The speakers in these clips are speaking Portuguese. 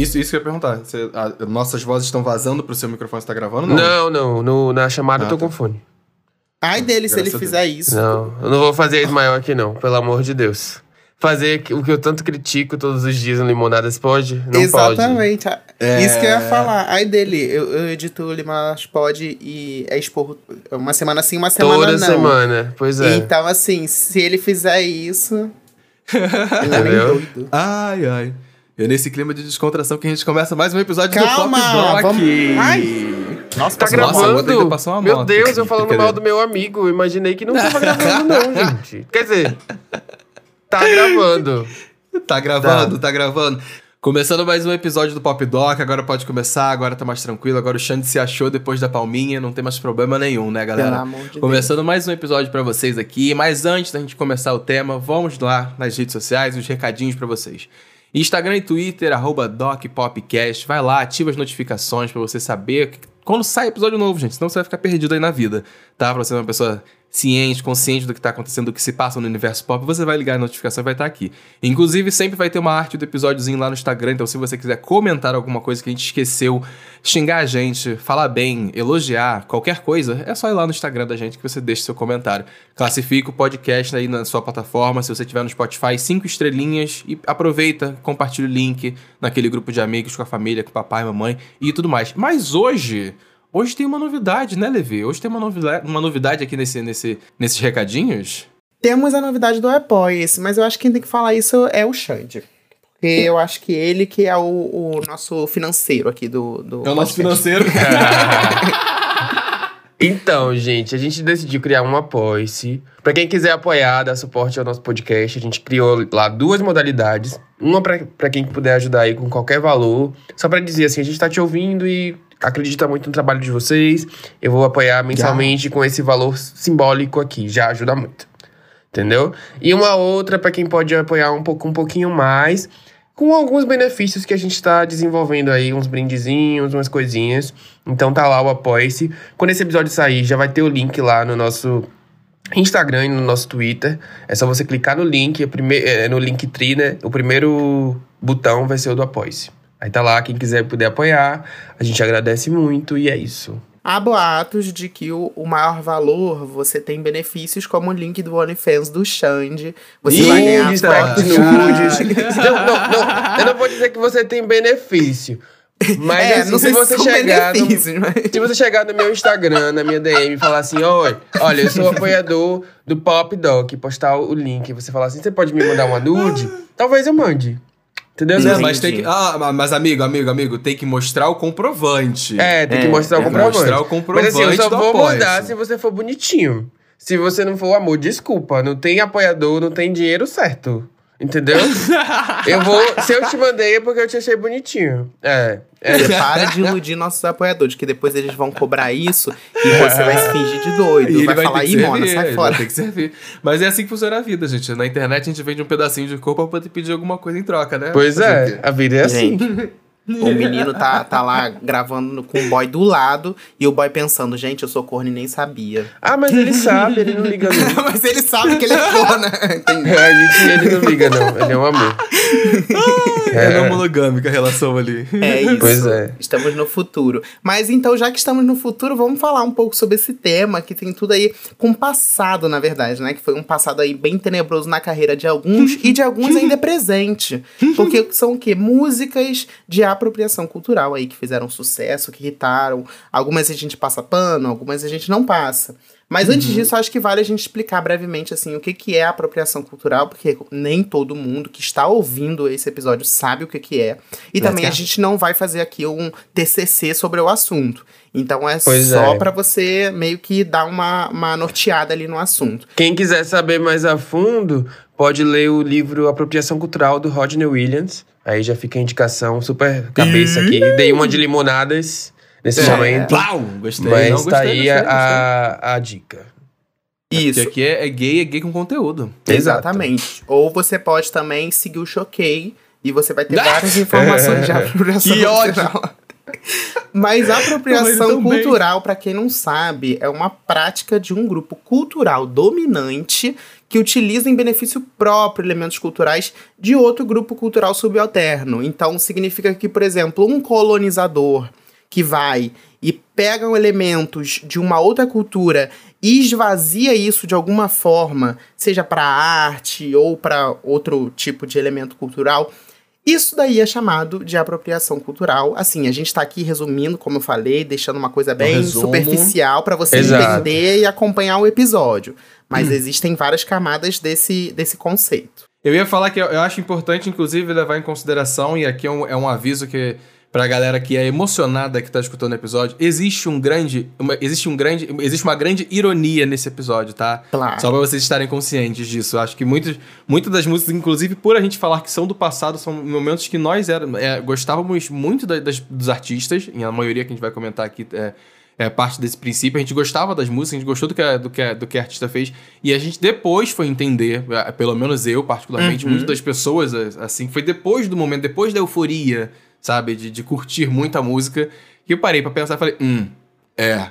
Isso, isso que eu ia perguntar. Você- a- nossas vozes estão vazando pro seu microfone você tá gravando? Não. Não, não. no- na chamada Ah, eu tô tá. com fone. Ai dele, se ele fizer isso. Não, eu não vou fazer isso maior aqui, não. Pelo amor de Deus. Fazer o que eu tanto critico todos os dias no Limonadas pode? Não pode. Exatamente. É. Isso que eu ia falar. Ai dele, eu, eu edito o Limas Pode e é esporro uma semana sim, uma semana Toda não. semana. Pois é. Então, assim, se ele fizer isso. ele é doido. Ai, ai. É nesse clima de descontração que a gente começa mais um episódio Calma, do Pop Doc. vamos- Ai. Nossa, Tá nossa, gravando? passou uma Meu Deus, aqui. eu falando mal do meu amigo. Eu Imaginei que não tava gravando, não, gente. Quer dizer, tá gravando. Tá gravando, tá. gravando. Começando mais um episódio do Pop Doc, agora pode começar, agora tá mais tranquilo, agora o Xande se achou depois da palminha, não tem mais problema nenhum, né, galera? Pelo amor de Deus. Começando mais um episódio pra vocês aqui, mas antes da gente começar o tema, vamos lá nas redes sociais, os recadinhos pra vocês. Instagram e Twitter, arroba DocPopcast, vai lá, ativa as notificações pra você saber quando sai episódio novo, gente, senão você vai ficar perdido aí na vida, tá? Pra você ser uma pessoa ciente, consciente do que tá acontecendo, do que se passa no universo pop, você vai ligar a notificação e vai estar aqui. Inclusive, sempre vai ter uma arte do episódiozinho lá no Instagram, então se você quiser comentar alguma coisa que a gente esqueceu, xingar a gente, falar bem, elogiar, qualquer coisa, é só ir lá no Instagram da gente que você deixa seu comentário. Classifica o podcast aí na sua plataforma, se você tiver no Spotify, cinco estrelinhas e aproveita, compartilha o link naquele grupo de amigos com a família, com o papai, mamãe e tudo mais. Mas hoje, hoje tem uma novidade, né, Levi? Hoje tem uma novidade, uma novidade aqui nesse, nesse, nesses recadinhos. Temos a novidade do Apoia-se, mas eu acho que quem tem que falar isso é o Xande. Porque eu acho que ele que é o, o nosso financeiro aqui do, do É o nosso financeiro. Então, gente, a gente decidiu criar um apoia-se. Pra quem quiser apoiar, dar suporte ao nosso podcast, a gente criou lá duas modalidades. Uma pra quem puder ajudar aí com qualquer valor. Só pra dizer assim, a gente tá te ouvindo e acredita muito no trabalho de vocês. Eu vou apoiar mensalmente com esse valor simbólico aqui, já ajuda muito. Entendeu? E uma outra pra quem pode apoiar um pouco um pouquinho mais, com alguns benefícios que a gente tá desenvolvendo aí, uns brindezinhos, umas coisinhas. Então tá lá o apoia-se. Quando esse episódio sair, já vai ter o link lá no nosso Instagram e no nosso Twitter. É só você clicar no link, é, no Linktree, né? O primeiro botão vai ser o do apoia-se. Aí tá lá, quem quiser puder apoiar, a gente agradece muito e é isso. Há boatos de que o, o maior valor você tem benefícios como o link do OnlyFans do Xande. Você vai ganhar fotos nudes. Não, não, não, eu não vou dizer que você tem benefício. Mas é, assim, se sei você chegar no, mas... Se você chegar no meu Instagram, na minha DM e falar assim, oi, olha, eu sou apoiador do Pop Doc, postar o link, e você falar assim, você pode me mandar uma nude? Talvez eu mande. Entendeu? Mas tem que. Ah, mas amigo, amigo, amigo, tem que mostrar o comprovante. É, tem que É, mostrar o comprovante. Mostrar o comprovante Mas assim, eu só vou Apoia-se. mandar se você for bonitinho. Se você não for amor, desculpa. Não tem apoiador, não tem dinheiro certo. Entendeu? eu vou. Se eu te mandei é porque eu te achei bonitinho. É. é. Para de iludir nossos apoiadores, que depois eles vão cobrar isso e você vai se fingir de doido. E ele vai, vai falar, ih, Mona, sai fora. ter que servir. Mas é assim que funciona a vida, gente. Na internet a gente vende um pedacinho de corpo pra poder pedir alguma coisa em troca, né? Pois é, a vida é assim. O menino tá, tá lá gravando com o boy do lado e o boy pensando, gente, eu sou corno e nem sabia. Ah, mas ele sabe, ele não liga não. Mas ele sabe que ele é corno, entendeu? A gente, ele não liga, não. Ele é um amor. É, não monogâmica a relação ali. É isso. Pois é. Estamos no futuro. Mas então, já que estamos no futuro, vamos falar um pouco sobre esse tema que tem tudo aí com o passado, na verdade, né? Que foi um passado aí bem tenebroso na carreira de alguns e de alguns ainda presente. Porque são o quê? Músicas de apropriação cultural aí que fizeram sucesso, que irritaram. Algumas a gente passa pano, algumas a gente não passa. Mas antes disso, acho que vale a gente explicar brevemente assim o que, que é apropriação cultural, porque nem todo mundo que está ouvindo esse episódio sabe o que, que é. E também a go. gente não vai fazer aqui um TCC sobre o assunto. Então é Pois só é. pra você meio que dar uma, uma norteada ali no assunto. Quem quiser saber mais a fundo, pode ler o livro Apropriação Cultural do Rodney Williams. Aí já fica a indicação super cabeça aqui. Dei uma de limonadas nesse É. momento. Plau! Gostei. Mas não, tá gostei, aí gostei, gostei. a, a dica. Isso. Porque aqui é, é gay, é gay com conteúdo. Exatamente. Ou você pode também seguir o Choquei e você vai ter várias informações de apropriação Que ódio! cultural. Mas Mas apropriação cultural, pra quem não sabe, é uma prática de um grupo cultural dominante que utiliza em benefício próprio elementos culturais de outro grupo cultural subalterno. Então, significa que, por exemplo, um colonizador que vai e pega elementos de uma outra cultura e esvazia isso de alguma forma, seja para arte ou para outro tipo de elemento cultural, isso daí é chamado de apropriação cultural. Assim, a gente tá aqui resumindo, como eu falei, deixando uma coisa bem superficial para você Exato. entender e acompanhar o episódio. Mas existem várias camadas desse, desse conceito. Eu ia falar que eu, eu acho importante, inclusive, levar em consideração, e aqui é um, é um aviso que pra galera que é emocionada que tá escutando o episódio, existe um grande. uma- existe um grande. Existe uma grande ironia nesse episódio, tá? Claro. Só pra vocês estarem conscientes disso. Eu acho que muitos, muitas das músicas, inclusive por a gente falar que são do passado, são momentos que nós era, é, gostávamos muito da- das- dos artistas, e a maioria que a gente vai comentar aqui é, é parte desse princípio. A gente gostava das músicas, a gente gostou do que, a- do que, a- do que a artista fez, e a gente depois foi entender, é, pelo menos eu, particularmente, Uhum. muitas das pessoas, é, assim, foi depois do momento, depois da euforia, sabe, de, de curtir muito a música, que eu parei pra pensar e falei, hum, é,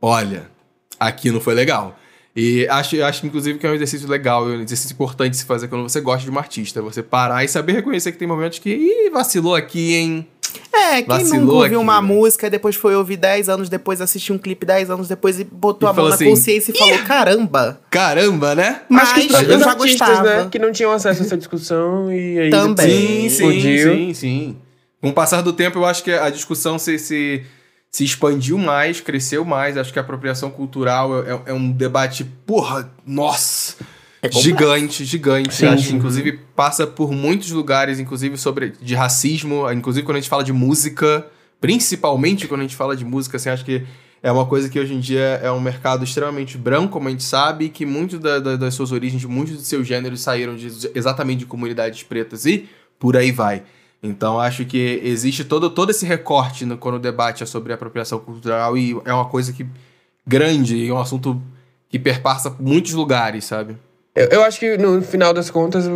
olha, aqui não foi legal. E acho, acho, inclusive, que é um exercício legal, um exercício importante de se fazer quando você gosta de uma artista. Você parar e saber reconhecer que tem momentos que, ih, vacilou aqui, hein? É, quem Vacilou nunca ouviu aqui, uma né? música e depois foi ouvir 10 anos depois, assistiu um clipe 10 anos depois e botou E a mão falou na assim, consciência e falou: caramba! Caramba, né? Mas Acho que os eu próprios já artistas, gostava. né? Que não tinham acesso a essa discussão e aí Também. Sim, sim, sim, sim. Com o passar do tempo, eu acho que a discussão se, se, se expandiu mais, cresceu mais. Acho que a apropriação cultural é, é um debate, porra, nossa, É gigante, gigante. Sim, acho que, sim. inclusive, passa por muitos lugares, inclusive sobre de racismo, inclusive quando a gente fala de música, principalmente quando a gente fala de música, assim, acho que é uma coisa que hoje em dia é um mercado extremamente branco, como a gente sabe, e que muitos da- da- das suas origens, muitos dos seus gêneros saíram de- exatamente de comunidades pretas e por aí vai. Então acho que existe todo, todo esse recorte no, quando o debate é sobre apropriação cultural e é uma coisa que grande e é um assunto que perpassa muitos lugares, sabe? Eu, eu acho que no final das contas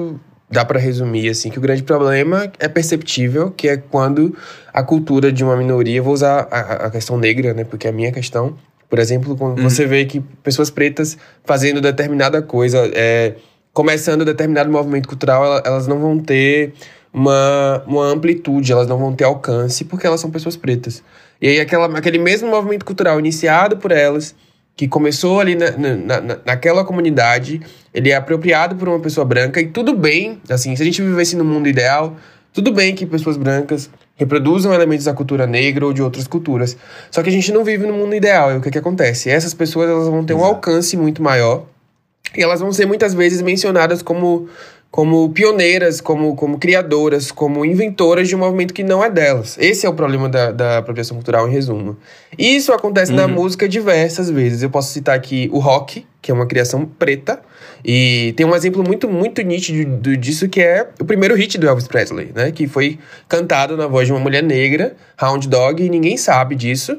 dá pra resumir assim que o grande problema é perceptível, que é quando a cultura de uma minoria, vou usar a, a questão negra, né, porque é a minha questão. Por exemplo, quando Uhum. você vê que pessoas pretas fazendo determinada coisa, é, começando determinado movimento cultural, ela- elas não vão ter uma, uma amplitude, elas não vão ter alcance, porque elas são pessoas pretas. E aí aquela, aquele mesmo movimento cultural iniciado por elas, que começou ali na, na, na- naquela comunidade, ele é apropriado por uma pessoa branca, e tudo bem, assim, se a gente vivesse no mundo ideal, tudo bem que pessoas brancas reproduzam elementos da cultura negra ou de outras culturas. Só que a gente não vive no mundo ideal, e o que que acontece? Essas pessoas elas vão ter um Exato. alcance muito maior, e elas vão ser muitas vezes mencionadas como, como pioneiras, como, como criadoras, como inventoras de um movimento que não é delas. Esse é o problema da, da apropriação cultural, em resumo. E Isso acontece na Uhum. música diversas vezes. Eu posso citar aqui o rock, que é uma criação preta, e tem um exemplo muito, muito nítido do- disso, que é o primeiro hit do Elvis Presley, né? Que foi cantado na voz de uma mulher negra, Hound Dog, e ninguém sabe disso.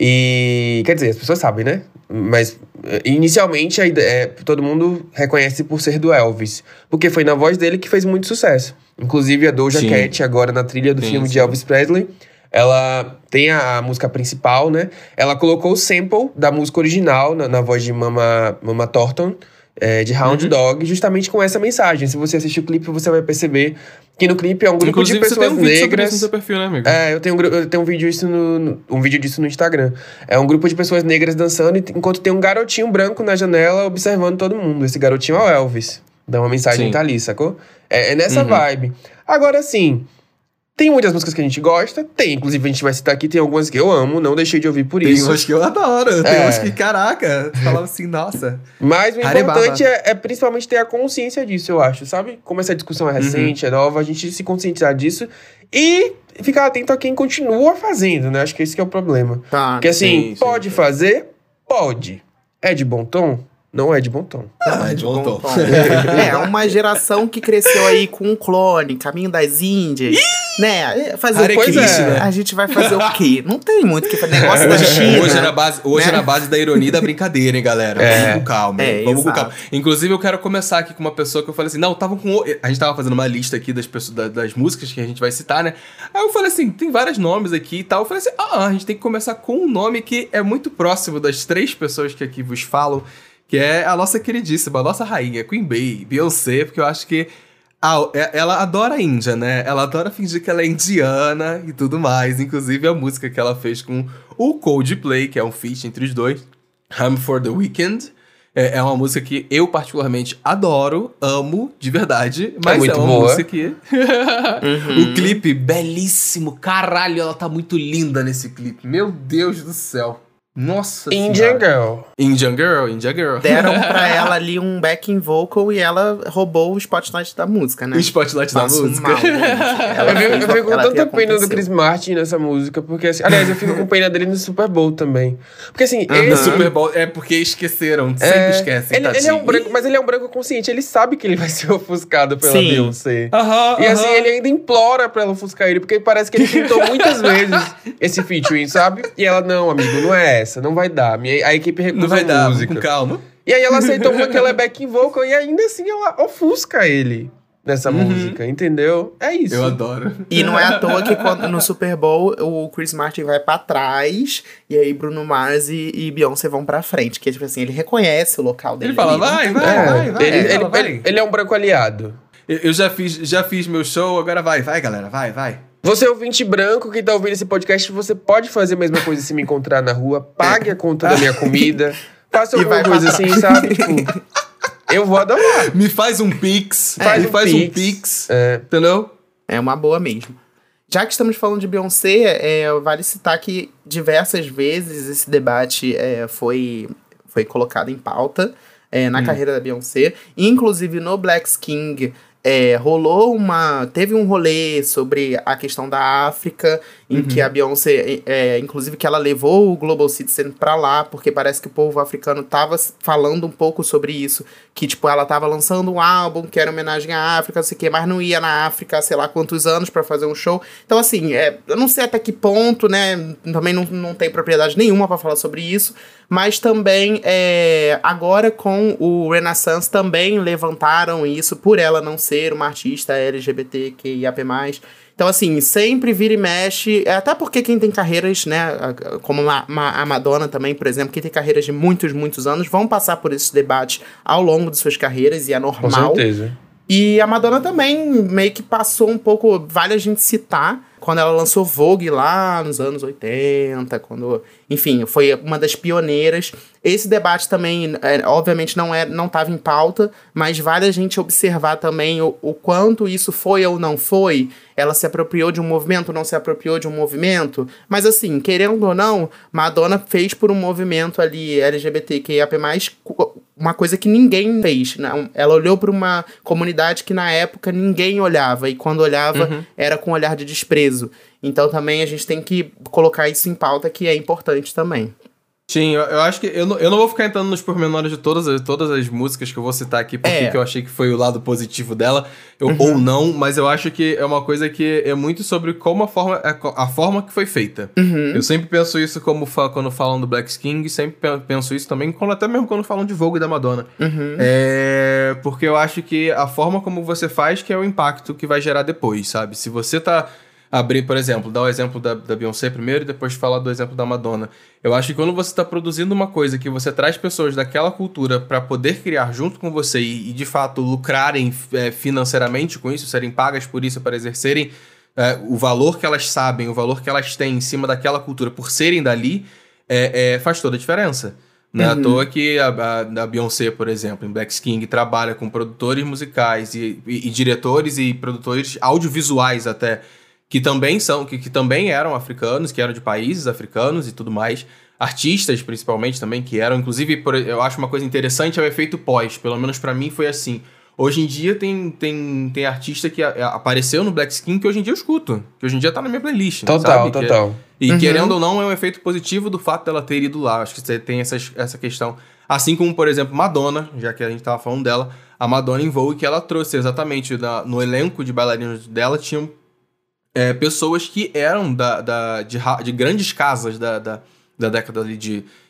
E quer dizer, as pessoas sabem, né? Mas inicialmente a ideia, é, todo mundo reconhece por ser do Elvis, porque foi na voz dele que fez muito sucesso. Inclusive a Doja Sim. Cat agora na trilha do Sim, filme sim. de Elvis Presley, ela tem a, música principal, né? Ela colocou o sample da música original na, na voz de Mama, Mama Thornton, eh, de Hound Uhum. Dog, justamente com essa mensagem. Se você assistir o clipe, você vai perceber que no clipe é um grupo Inclusive, de você tem pessoas um vídeo sobre negras. isso no seu perfil, né, amigo? É, eu tenho, um, eu tenho um vídeo isso no, um vídeo disso no Instagram. É um grupo de pessoas negras dançando, enquanto tem um garotinho branco na janela observando todo mundo. Esse garotinho é o Elvis. Dá uma mensagem Sim. tá ali, sacou? É, é nessa Uhum. vibe. Agora, sim, tem muitas músicas que a gente gosta, tem, inclusive a gente vai citar aqui, tem algumas que eu amo, não deixei de ouvir por Tem isso. umas que eu adoro, tem É. umas que, caraca, falava assim, nossa. Mas o importante é, é principalmente ter a consciência disso, eu acho, sabe? Como essa discussão é Uhum. recente, é nova, a gente se conscientizar disso e ficar atento a quem continua fazendo, né? Acho que esse que é o problema. Tá. Porque assim, sim, sim, pode sim. fazer? Pode. É de bom tom? Não é de bom tom. Ah, de bom tom. É, uma geração que cresceu aí com um clone, Caminho das Índias. Né? Fazer Hare o quê? Né? A gente vai fazer o quê? Não tem muito o que fazer. Negócio da China. Hoje é na base, hoje né? é na base da ironia e da brincadeira, hein, galera? É. Vamos com calma. É, vamos com exato. calma. Inclusive, eu quero começar aqui com uma pessoa que eu falei assim: não, tava com. o- A gente tava fazendo uma lista aqui das, pessoas, da- das músicas que a gente vai citar, né? Aí eu falei assim: tem vários nomes aqui e tal. Eu falei assim: ah, a gente tem que começar com um nome que é muito próximo das três pessoas que aqui vos falam, que é a nossa queridíssima, a nossa rainha, Queen Bey, Beyoncé, porque eu acho que. Ah, é- ela adora a Índia, né? Ela adora fingir que ela é indiana e tudo mais. Inclusive a música que ela fez com o Coldplay, que é um feat entre os dois, Home for the Weekend. É, é uma música que eu particularmente adoro, amo de verdade, mas é, muito uma boa. música que. o clipe, belíssimo, caralho, ela tá muito linda nesse clipe. Meu Deus do céu. Nossa Indian Senhora. Girl. Indian Girl, Indian Girl. Deram pra ela ali um backing vocal e ela roubou o spotlight da música, né? O spotlight da música. mal, Eu fico, eu fico com tanta pena do. Chris Martin nessa música, porque assim, aliás, eu fico com pena dele no Super Bowl também. Porque assim, Aham. ele, No Super Bowl é porque esqueceram, sempre é, esquecem. ele, ele é um branco, mas ele é um branco consciente, ele sabe que ele vai ser ofuscado pela Sim. Beyoncé. E assim, ele ainda implora pra ela ofuscar ele, porque parece que ele tentou muitas vezes esse featuring, sabe? E ela, não, amigo, não é essa, não vai dar. Minha- A equipe recusa Não vai a dar, música. com calma. E aí ela aceitou porque ela é backing vocal e ainda assim ela ofusca ele nessa música, entendeu? É isso. Eu adoro. E não é à toa que quando, no Super Bowl o Chris Martin vai pra trás e aí Bruno Mars e, e Beyoncé vão pra frente. Que tipo assim, ele reconhece o local dele. Ele fala, ali, vai, vai, É, vai, vai. ele, ele- vai. ele- ele é um branco aliado. Eu eu já fiz, já fiz meu show, agora vai, vai, galera, vai, vai. Você ouvinte branco que tá ouvindo esse podcast, você pode fazer a mesma coisa se me encontrar na rua, pague a conta da minha comida, faça alguma coisa assim, sabe? Tipo, eu vou adorar. Me faz um pix, Faz me um faz um pix. pix, É. entendeu? É uma boa mesmo. Já que estamos falando de Beyoncé, é, vale citar que diversas vezes esse debate é, foi, foi colocado em pauta é, na carreira da Beyoncé. Inclusive no Black King é, rolou uma. Teve um rolê sobre a questão da África, em que a Beyoncé, é, inclusive, que ela levou o Global Citizen pra lá, porque parece que o povo africano tava falando um pouco sobre isso. Que, tipo, ela tava lançando um álbum que era homenagem à África, não sei o quê, mas não ia na África, sei lá quantos anos pra fazer um show. Então, assim, é, eu não sei até que ponto, né? Também não, não tem propriedade nenhuma pra falar sobre isso. Mas também, é, agora com o Renaissance, também levantaram isso por ela não ser uma artista LGBTQIAP+. Então, assim, sempre vira e mexe, é, até porque quem tem carreiras, né, como ma- ma- a Madonna também, por exemplo, que tem carreiras de muitos, muitos anos, vão passar por esses debates ao longo de suas carreiras, e é Com normal. certeza. E a Madonna também meio que passou um pouco, vale a gente citar, quando ela lançou Vogue lá nos anos 80, quando, enfim, foi uma das pioneiras. Esse debate também, é, obviamente, não é, não estava em pauta, mas vale a gente observar também o, o quanto isso foi ou não foi. Ela se apropriou de um movimento, não se apropriou de um movimento. Mas assim, querendo ou não, Madonna fez por um movimento ali LGBTQIAP+, uma coisa que ninguém fez. Não, ela olhou para uma comunidade que na época ninguém olhava, e quando olhava era com um olhar de desprezo. Então também a gente tem que colocar isso em pauta, que é importante também. Sim, eu, eu acho que eu não, eu não vou ficar entrando nos pormenores de todas, as- todas as músicas que eu vou citar aqui, porque É. eu achei que foi o lado positivo dela, eu- ou não, mas eu acho que é uma coisa que é muito sobre como a forma, a, forma que foi feita. Eu sempre penso isso como quando falam do Black King, sempre pe- penso isso também, quando, até mesmo quando falam de Vogue e da Madonna. É, porque eu acho que a forma como você faz que é o impacto que vai gerar depois, sabe? Se você tá abrir, por exemplo, dar o exemplo da, da Beyoncé primeiro e depois falar do exemplo da Madonna. Eu acho que quando você está produzindo uma coisa que você traz pessoas daquela cultura para poder criar junto com você e, e, de fato lucrarem é, financeiramente com isso, serem pagas por isso para exercerem é, o valor que elas sabem, o valor que elas têm em cima daquela cultura por serem dali, é, é, faz toda a diferença. Não é à toa que a, a, a Beyoncé, por exemplo, em Black King, trabalha com produtores musicais e, e- e diretores e produtores audiovisuais até, que também são, que, que também eram africanos, que eram de países africanos e tudo mais. Artistas, principalmente, também, que eram, inclusive, por- eu acho uma coisa interessante é o efeito pós. Pelo menos pra mim foi assim. Hoje em dia tem, tem, tem artista que a- apareceu no Black Skin que hoje em dia eu escuto. Que hoje em dia tá na minha playlist. Total, sabe? Que é- total. e Uhum. querendo ou não, é um efeito positivo do fato dela ter ido lá. Acho que você tem essas, essa questão. Assim como, por exemplo, Madonna, já que a gente tava falando dela, a Madonna em Vogue, que ela trouxe exatamente na- no elenco de bailarinos dela, tinham é, pessoas que eram da, da, de, de grandes casas da, da, da década de,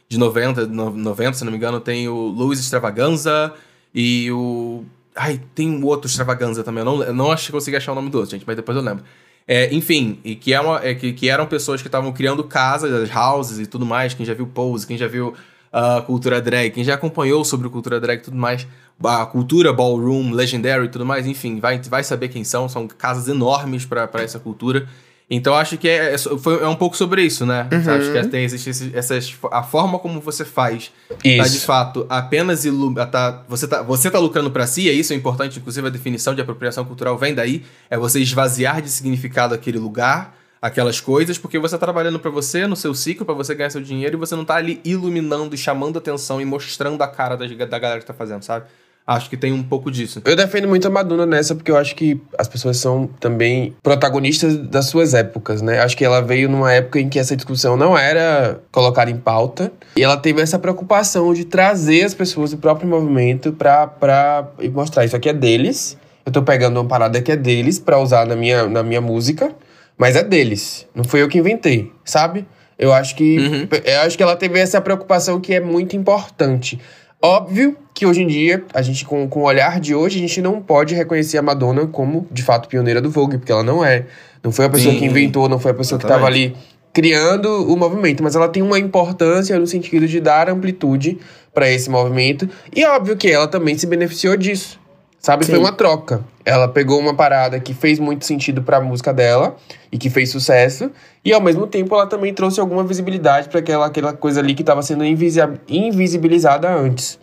de 90, no- 90, se não me engano, tem o Luiz Extravaganza e o. Ai, tem um outro Extravaganza também. Eu não, eu não acho que consegui achar o nome do outro, gente, mas depois eu lembro. É, enfim, e que, é uma, é, que, que eram pessoas que estavam criando casas, as houses e tudo mais. Quem já viu Pose, quem já viu a cultura drag, quem já acompanhou sobre cultura drag e tudo mais, a cultura ballroom, legendary e tudo mais, enfim, vai, vai saber quem são. São casas enormes para essa cultura. Então acho que é, é, foi, é um pouco sobre isso, né? Acho que tem, existe essas, a forma como você faz tá de Isso. fato apenas ilu tá, você, tá, você tá lucrando pra si, é isso é importante, inclusive a definição de apropriação cultural vem daí, é você esvaziar de significado aquele lugar, aquelas coisas, porque você tá trabalhando pra você, no seu ciclo, pra você ganhar seu dinheiro, e você não tá ali iluminando e chamando atenção e mostrando a cara da, da galera que tá fazendo, sabe? Acho que tem um pouco disso. Eu defendo muito a Madonna nessa porque eu acho que as pessoas são também protagonistas das suas épocas, né? Acho que ela veio numa época em que essa discussão não era colocada em pauta e ela teve essa preocupação de trazer as pessoas do próprio movimento pra, pra mostrar isso aqui é deles. Eu tô pegando uma parada que é deles pra usar na minha, na minha música, mas é deles. Não foi eu que inventei, sabe? Eu acho que Uhum. eu acho que ela teve essa preocupação que é muito importante. Óbvio que hoje em dia, a gente, com, com o olhar de hoje, a gente não pode reconhecer a Madonna como, de fato, pioneira do Vogue, porque ela não é. Não foi a pessoa Sim, que inventou, não foi a pessoa que estava ali criando o movimento, mas ela tem uma importância no sentido de dar amplitude para esse movimento. E óbvio que ela também se beneficiou disso. Sabe? Foi Sim. uma troca. Ela pegou uma parada que fez muito sentido pra música dela e que fez sucesso, e ao mesmo tempo ela também trouxe alguma visibilidade para aquela, aquela coisa ali que estava sendo invisi- invisibilizada antes.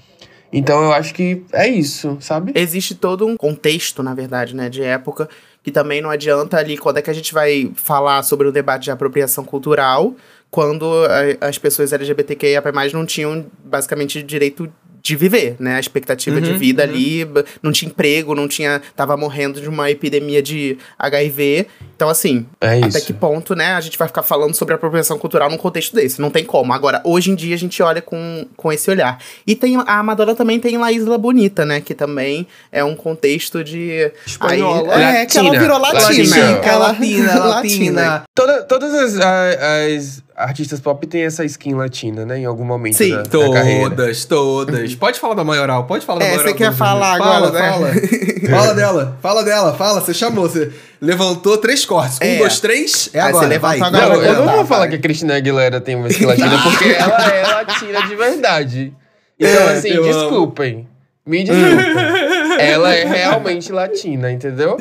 Então eu acho que é isso, sabe? Existe todo um contexto, na verdade, né, de época, que também não adianta ali quando é que a gente vai falar sobre o debate de apropriação cultural, quando a- as pessoas LGBTQIA+, não tinham basicamente direito de viver, né? A expectativa de Uhum, vida ali, b- não tinha emprego, não tinha, tava morrendo de uma epidemia de HIV. Então assim, É até isso. que ponto, né, a gente vai ficar falando sobre apropriação cultural num contexto desse? Não tem como. Agora, hoje em dia a gente olha com, com esse olhar. E tem a Madonna também tem La Isla Bonita, né, que também é um contexto de Espanhola. Aí, é que ela Latina. virou latina. Latina. Ela latina, latina. Toda- todas as, a- as artistas pop têm essa skin latina, né? Em algum momento Sim, da, da carreira. Todas, todas. Pode falar da maioral, pode falar da É, maioral. você quer todas, falar né? fala, agora, né? Fala, fala dela, fala dela, fala. Você chamou, você levantou três cortes. Um, É. dois, três, é Aí agora, você levantou vai. agora, Não, eu não vou falar vai. que a Cristina Aguilera tem uma skin latina, porque ela é latina de verdade. Então, É, assim, eu amo. desculpem. Me desculpem. ela é realmente latina, entendeu?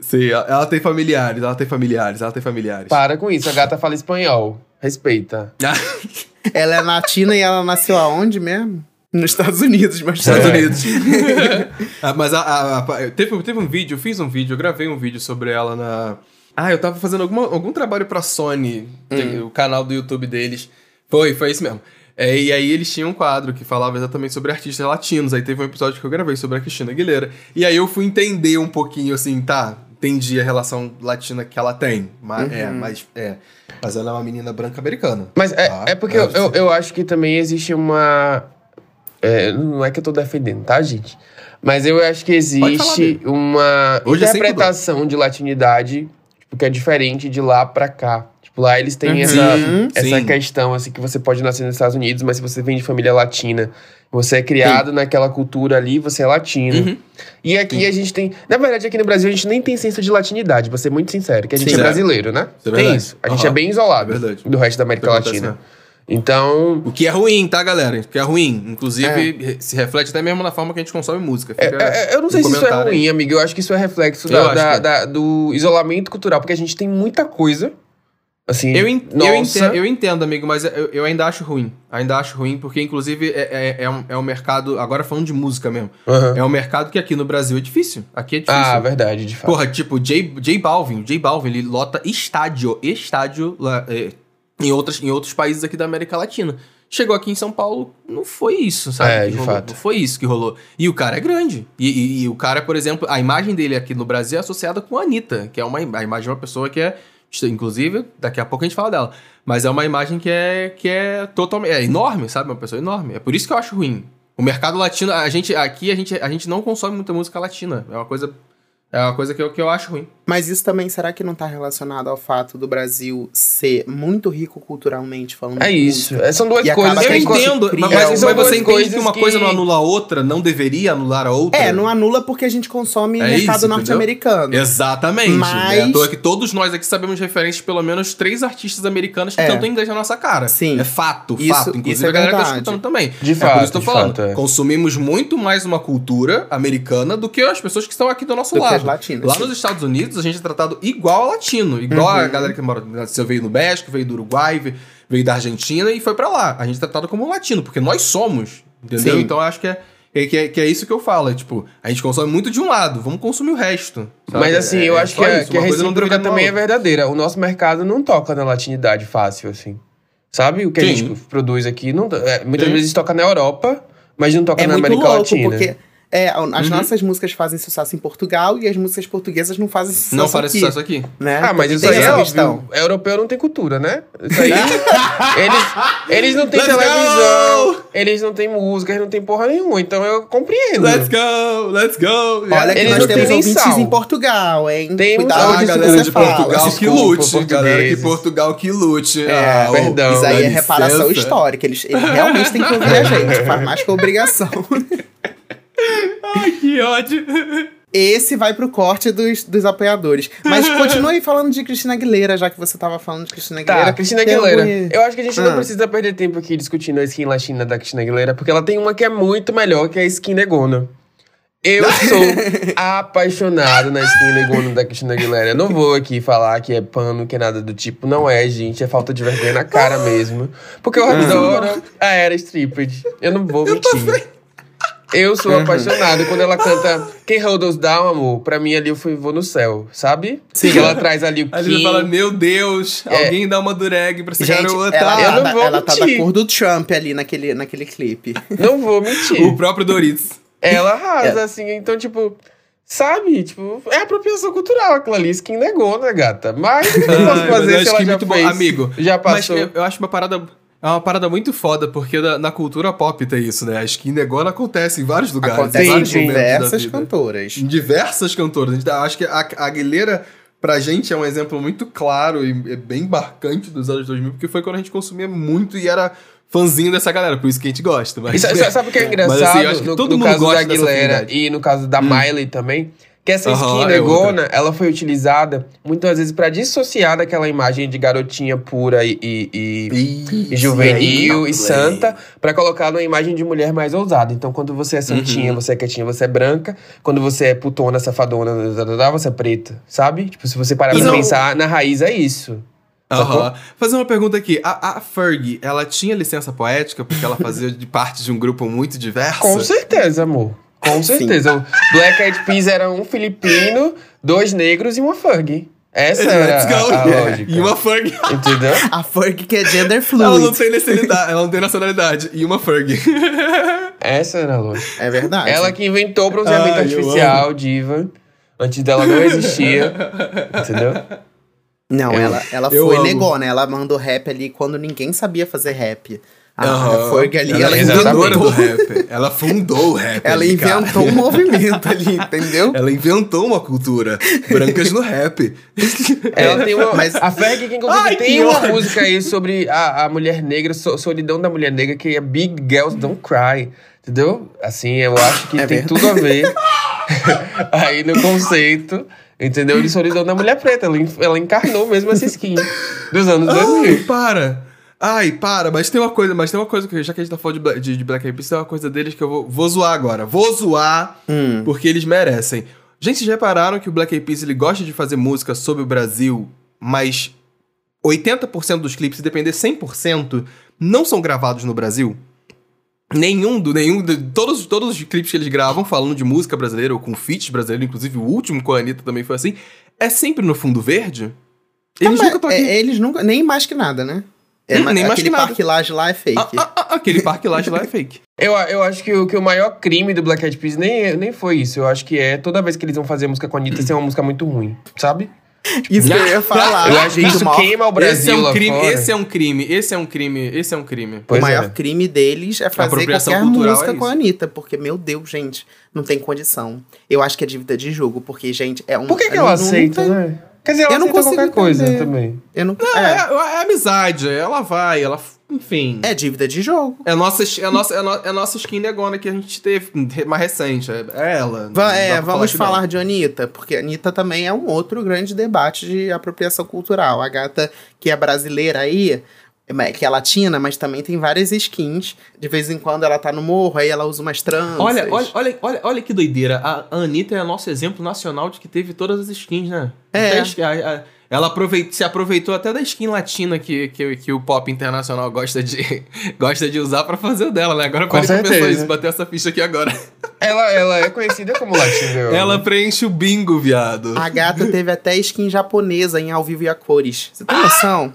Sim, ela tem familiares, ela tem familiares, ela tem familiares. Para com isso, a gata fala espanhol. Respeita. Ela é latina e ela nasceu aonde mesmo? Nos Estados Unidos, mas Estados É. Unidos. Ah, mas a, a- a- teve, teve um vídeo, eu fiz um vídeo, eu gravei um vídeo sobre ela na. Ah, eu tava fazendo alguma, algum trabalho pra Sony, tem o canal do YouTube deles. Foi, foi isso mesmo. É, e aí eles tinham um quadro que falava exatamente sobre artistas latinos. Aí teve um episódio que eu gravei sobre a Cristina Aguilera. E aí eu fui entender um pouquinho assim, tá, entendi a relação latina que ela tem. Mas, É, mas é. Mas ela é uma menina branca americana. Mas é, tá? é porque eu, eu, eu acho que também existe uma. é, não é que eu tô defendendo, tá, gente? Mas eu acho que existe uma Hoje é interpretação de latinidade tipo, que é diferente de lá pra cá. Tipo, lá eles têm Uhum. essa, Sim, essa questão, assim, que você pode nascer nos Estados Unidos, mas se você vem de família latina, você é criado naquela cultura ali, você é latino. Uhum. E aqui a gente tem. Na verdade, aqui no Brasil a gente nem tem senso de latinidade, pra ser muito sincero, que a gente Sim. é brasileiro, né? Isso é tem isso. A gente é bem isolado É do resto da América acontece Latina. Então, O que é ruim, tá, galera? O que é ruim. Inclusive, se reflete até mesmo na forma que a gente consome música. É, é, eu não sei se isso é comentário aí. ruim, amigo. Eu acho que isso é reflexo da- da- é. da- do isolamento cultural, porque a gente tem muita coisa. Assim, Eu, en- eu, nossa, entendo, eu entendo, amigo, mas eu, eu ainda acho ruim. Ainda acho ruim, porque, inclusive, é, é, é, um, é um mercado. Agora falando de música mesmo. Aham. É um mercado que aqui no Brasil é difícil. Aqui é difícil. Ah, verdade, de fato. Porra, tipo, J, J Balvin, J Balvin, ele lota estádio, estádio lá, é, em, outras, em outros países aqui da América Latina. Chegou aqui em São Paulo, não foi isso, sabe? É, de rolou. fato. Não foi isso que rolou. E o cara é grande. E, e- e o cara, por exemplo, a imagem dele aqui no Brasil é associada com a Anitta, que é uma, a imagem de uma pessoa que é. Inclusive, daqui a pouco a gente fala dela. Mas é uma imagem que é, que é totalmente. É enorme, sabe? Uma pessoa enorme. É por isso que eu acho ruim. O mercado latino, a gente, aqui a gente, a gente não consome muita música latina. É uma coisa. É uma coisa que eu, que eu acho ruim. Mas isso também, será que não tá relacionado ao fato do Brasil ser muito rico culturalmente falando? É de isso. É, São duas coisas. Eu entendo, cria mas, mas você entende que uma que- coisa não anula a outra? Não deveria anular a outra? É, não anula porque a gente consome É mercado norte-americano. Exatamente. Mas- É à toa que todos nós aqui sabemos referências de pelo menos três artistas americanos que É. cantam inglês na nossa cara. Sim. É fato, Isso- fato. Inclusive isso é a galera tá verdade. escutando também. De é fato, por isso que eu tô de falando. fato, é. Consumimos muito mais uma cultura americana do que as pessoas que estão aqui do nosso Do lado. As latinas, Lá sim. nos Estados Unidos, a gente é tratado igual a latino. Igual a Uhum. galera que mora. Você veio no México, veio do Uruguai, veio- da Argentina e foi pra lá. A gente é tratado como latino, porque nós somos. Entendeu? Sim. Então eu acho que é. Que é, que é isso que eu falo, é, tipo, a gente consome muito de um lado, vamos consumir o resto. sabe? Mas assim, É- eu é acho que a, que a recíproca também é a verdadeira. O nosso mercado não toca na latinidade fácil, assim. Sabe? O que a Sim. gente produz aqui, não, é, muitas Sim. vezes toca na Europa, mas não toca É na América louco, Latina. porque é, as Uhum. nossas músicas fazem sucesso em Portugal e as músicas portuguesas não fazem sucesso Não faz aqui, sucesso aqui. Né? Ah, mas isso tem aí é óbvio. questão. Europeu não tem cultura, né? Isso aí. eles, eles não têm Let's televisão, go! eles não têm música, eles não têm porra nenhuma. Então eu compreendo. Let's go, let's go. Olha que Eles nós não temos têm nem ouvintes sal. em Portugal, hein? Tem Cuidado Ah, que galera você de fala. Portugal que lute. Galera de portugueses. Portugal que lute. É, Ah, perdão. Isso aí é reparação licença. histórica. Eles, eles realmente têm que ouvir a gente. Faz mais que obrigação. Ai, que ódio. Esse vai pro corte dos, dos apoiadores. Mas continue falando de Cristina Aguilera, já que você tava falando de Cristina Aguilera. Tá, Cristina Aguilera. algum- Eu acho que a gente Ah. não precisa perder tempo aqui discutindo a skin latina da Cristina Aguilera, porque ela tem uma que é muito melhor, que é a skin negona. Eu sou apaixonado na skin negona da Cristina Aguilera. Eu não vou aqui falar que é pano, que é nada do tipo. Não é, gente. É falta de vergonha na cara mesmo. Porque eu adoro a era stripped. Eu não vou mentir. Eu sou apaixonado. Quando ela canta Quem Hold Us Down, amor, pra mim ali eu fui, vou no céu, sabe? Sim. Que ela traz ali o você Kim. fala, meu Deus, É. alguém dá uma dureg pra essa Gente, garota. ela, Eu tá, não da- vou ela tá da mentir. cor do Trump ali naquele, naquele clipe. Não vou mentir. O próprio Doritos. Ela arrasa, assim, então, tipo, sabe? Tipo, é apropriação cultural aquilo ali, skin negou, né, gata? Mas o que eu posso mas eu fazer acho se ela que já muito bom. fez? Amigo, Já Mas passou. eu, eu acho uma parada. É uma parada muito foda, porque na, na cultura pop tem isso, né? A skin negona acontece em vários lugares. Acontece em da diversas cantoras. Em diversas cantoras. Gente dá- acho que a, a Aguilera, pra gente, é um exemplo muito claro e é bem marcante dos anos 2000, porque foi quando a gente consumia muito e era fãzinho dessa galera, por isso que a gente gosta. Mas, E sa- sa- sabe o que é Mas, engraçado assim, acho que no, todo no mundo caso da gosta dessa Aguilera e no caso da Miley também? Que essa Aham, skin é negona, ela foi utilizada muitas vezes pra dissociar daquela imagem de garotinha pura e, e- e- e juvenil e santa pra colocar numa imagem de mulher mais ousada. Então, quando você é santinha, Uhum. você é quietinha, você é branca. Quando você é putona, safadona, você é preta, sabe? Tipo, se você parar pra não- pensar, na raiz é isso. Aham. Fazer uma pergunta aqui. A, a Fergie, ela tinha licença poética porque ela fazia de parte de um grupo muito diverso? Com certeza, amor. Com certeza. O Black Eyed Peas era um filipino, dois negros e uma Fergie. Essa era a, a lógica. E uma Fergie. Entendeu? A Ferg que é gender Ela não fluid. tem nacionalidade. ela não tem nacionalidade. E uma Fergie. Essa era a lógica. É verdade. Ela que inventou o bronzeamento Ai, artificial, diva. Antes dela não existia. entendeu? Não, Eu- ela, ela foi amo. negona. Ela mandou rap ali quando ninguém sabia fazer rap. A Aham. Ferg ali, ela ela, é fundadora do inventou, rap. Ela fundou o rap. ela ali, cara. inventou um movimento ali, entendeu? Ela inventou uma cultura. Brancas no rap. Ela tem uma. Mas- A Ferg, que inclusive Ai, tem que uma ódio. música aí sobre a, a mulher negra, so- solidão da mulher negra, que é Big Girls Don't Cry. Entendeu? Assim, eu acho que É tem verdade. tudo a ver aí no conceito. Entendeu? De solidão da mulher preta. Ela, ela encarnou mesmo essa skin dos anos Ai, 2000. para. Ai, para. Mas tem uma coisa, mas tem uma coisa que, já que a gente tá falando de, Bla- de, de Black Eyed Peas, tem uma coisa deles que eu vou, vou zoar agora. Vou zoar, Hum. porque eles merecem. Gente, vocês repararam que o Black Eyed Peas, ele gosta de fazer música sobre o Brasil, mas 80% dos clipes, se depender 100%, não são gravados no Brasil? Nenhum do nenhum de, todos todos os clipes que eles gravam falando de música brasileira ou com feats brasileiros, inclusive o último com a Anitta também foi assim, é sempre no fundo verde? Eles Mas, nunca estão aqui. é, eles nunca. Nem mais que nada, né? É, Hum, mas nem aquele parque laje lá é fake. Ah, ah, ah, aquele parque lá de lá é fake. Eu, eu acho que o, que o maior crime do Black Eyed Peas nem, nem foi isso. Eu acho que é toda vez que eles vão fazer música com a Anitta, ser uma música muito ruim, sabe? Isso que eu ia falar. Eu acho que isso queima o Esse Brasil é um lá crime, fora. esse é um crime, esse é um crime, esse é um crime. Pois o maior é. crime deles é fazer qualquer cultural música é com a. Anitta. Porque, meu Deus, gente, não tem condição. Eu acho que é dívida de jogo, porque, gente, é um. Por que, que aceita, tem- né? Quer dizer, ela Eu não consigo qualquer coisa entender. também. Eu não. É, É, é amizade, ela vai, ela, enfim. é dívida de jogo. É a nossa, é a nossa, é no- é nossa skin negona que a gente teve mais recente. É é ela. Va- Não é, vamos não. falar de Anitta, porque a Anitta também é um outro grande debate de apropriação cultural. A gata que é brasileira aí, que é latina, mas também tem várias skins. De vez em quando ela tá no morro, aí ela usa umas tranças. Olha, olha, olha, olha, olha que doideira. A Anitta é nosso exemplo nacional de que teve todas as skins, né? É. A- a- ela aproveit- se aproveitou até da skin latina que, que, que o pop internacional gosta de, gosta de usar pra fazer o dela, né? Agora parei pra pensar certeza. isso, bater essa ficha aqui agora. Ela, ela é conhecida como Latin Girl. Ela preenche o bingo, viado. A gata teve até skin japonesa em Ao Vivo e a Cores. Você tem noção?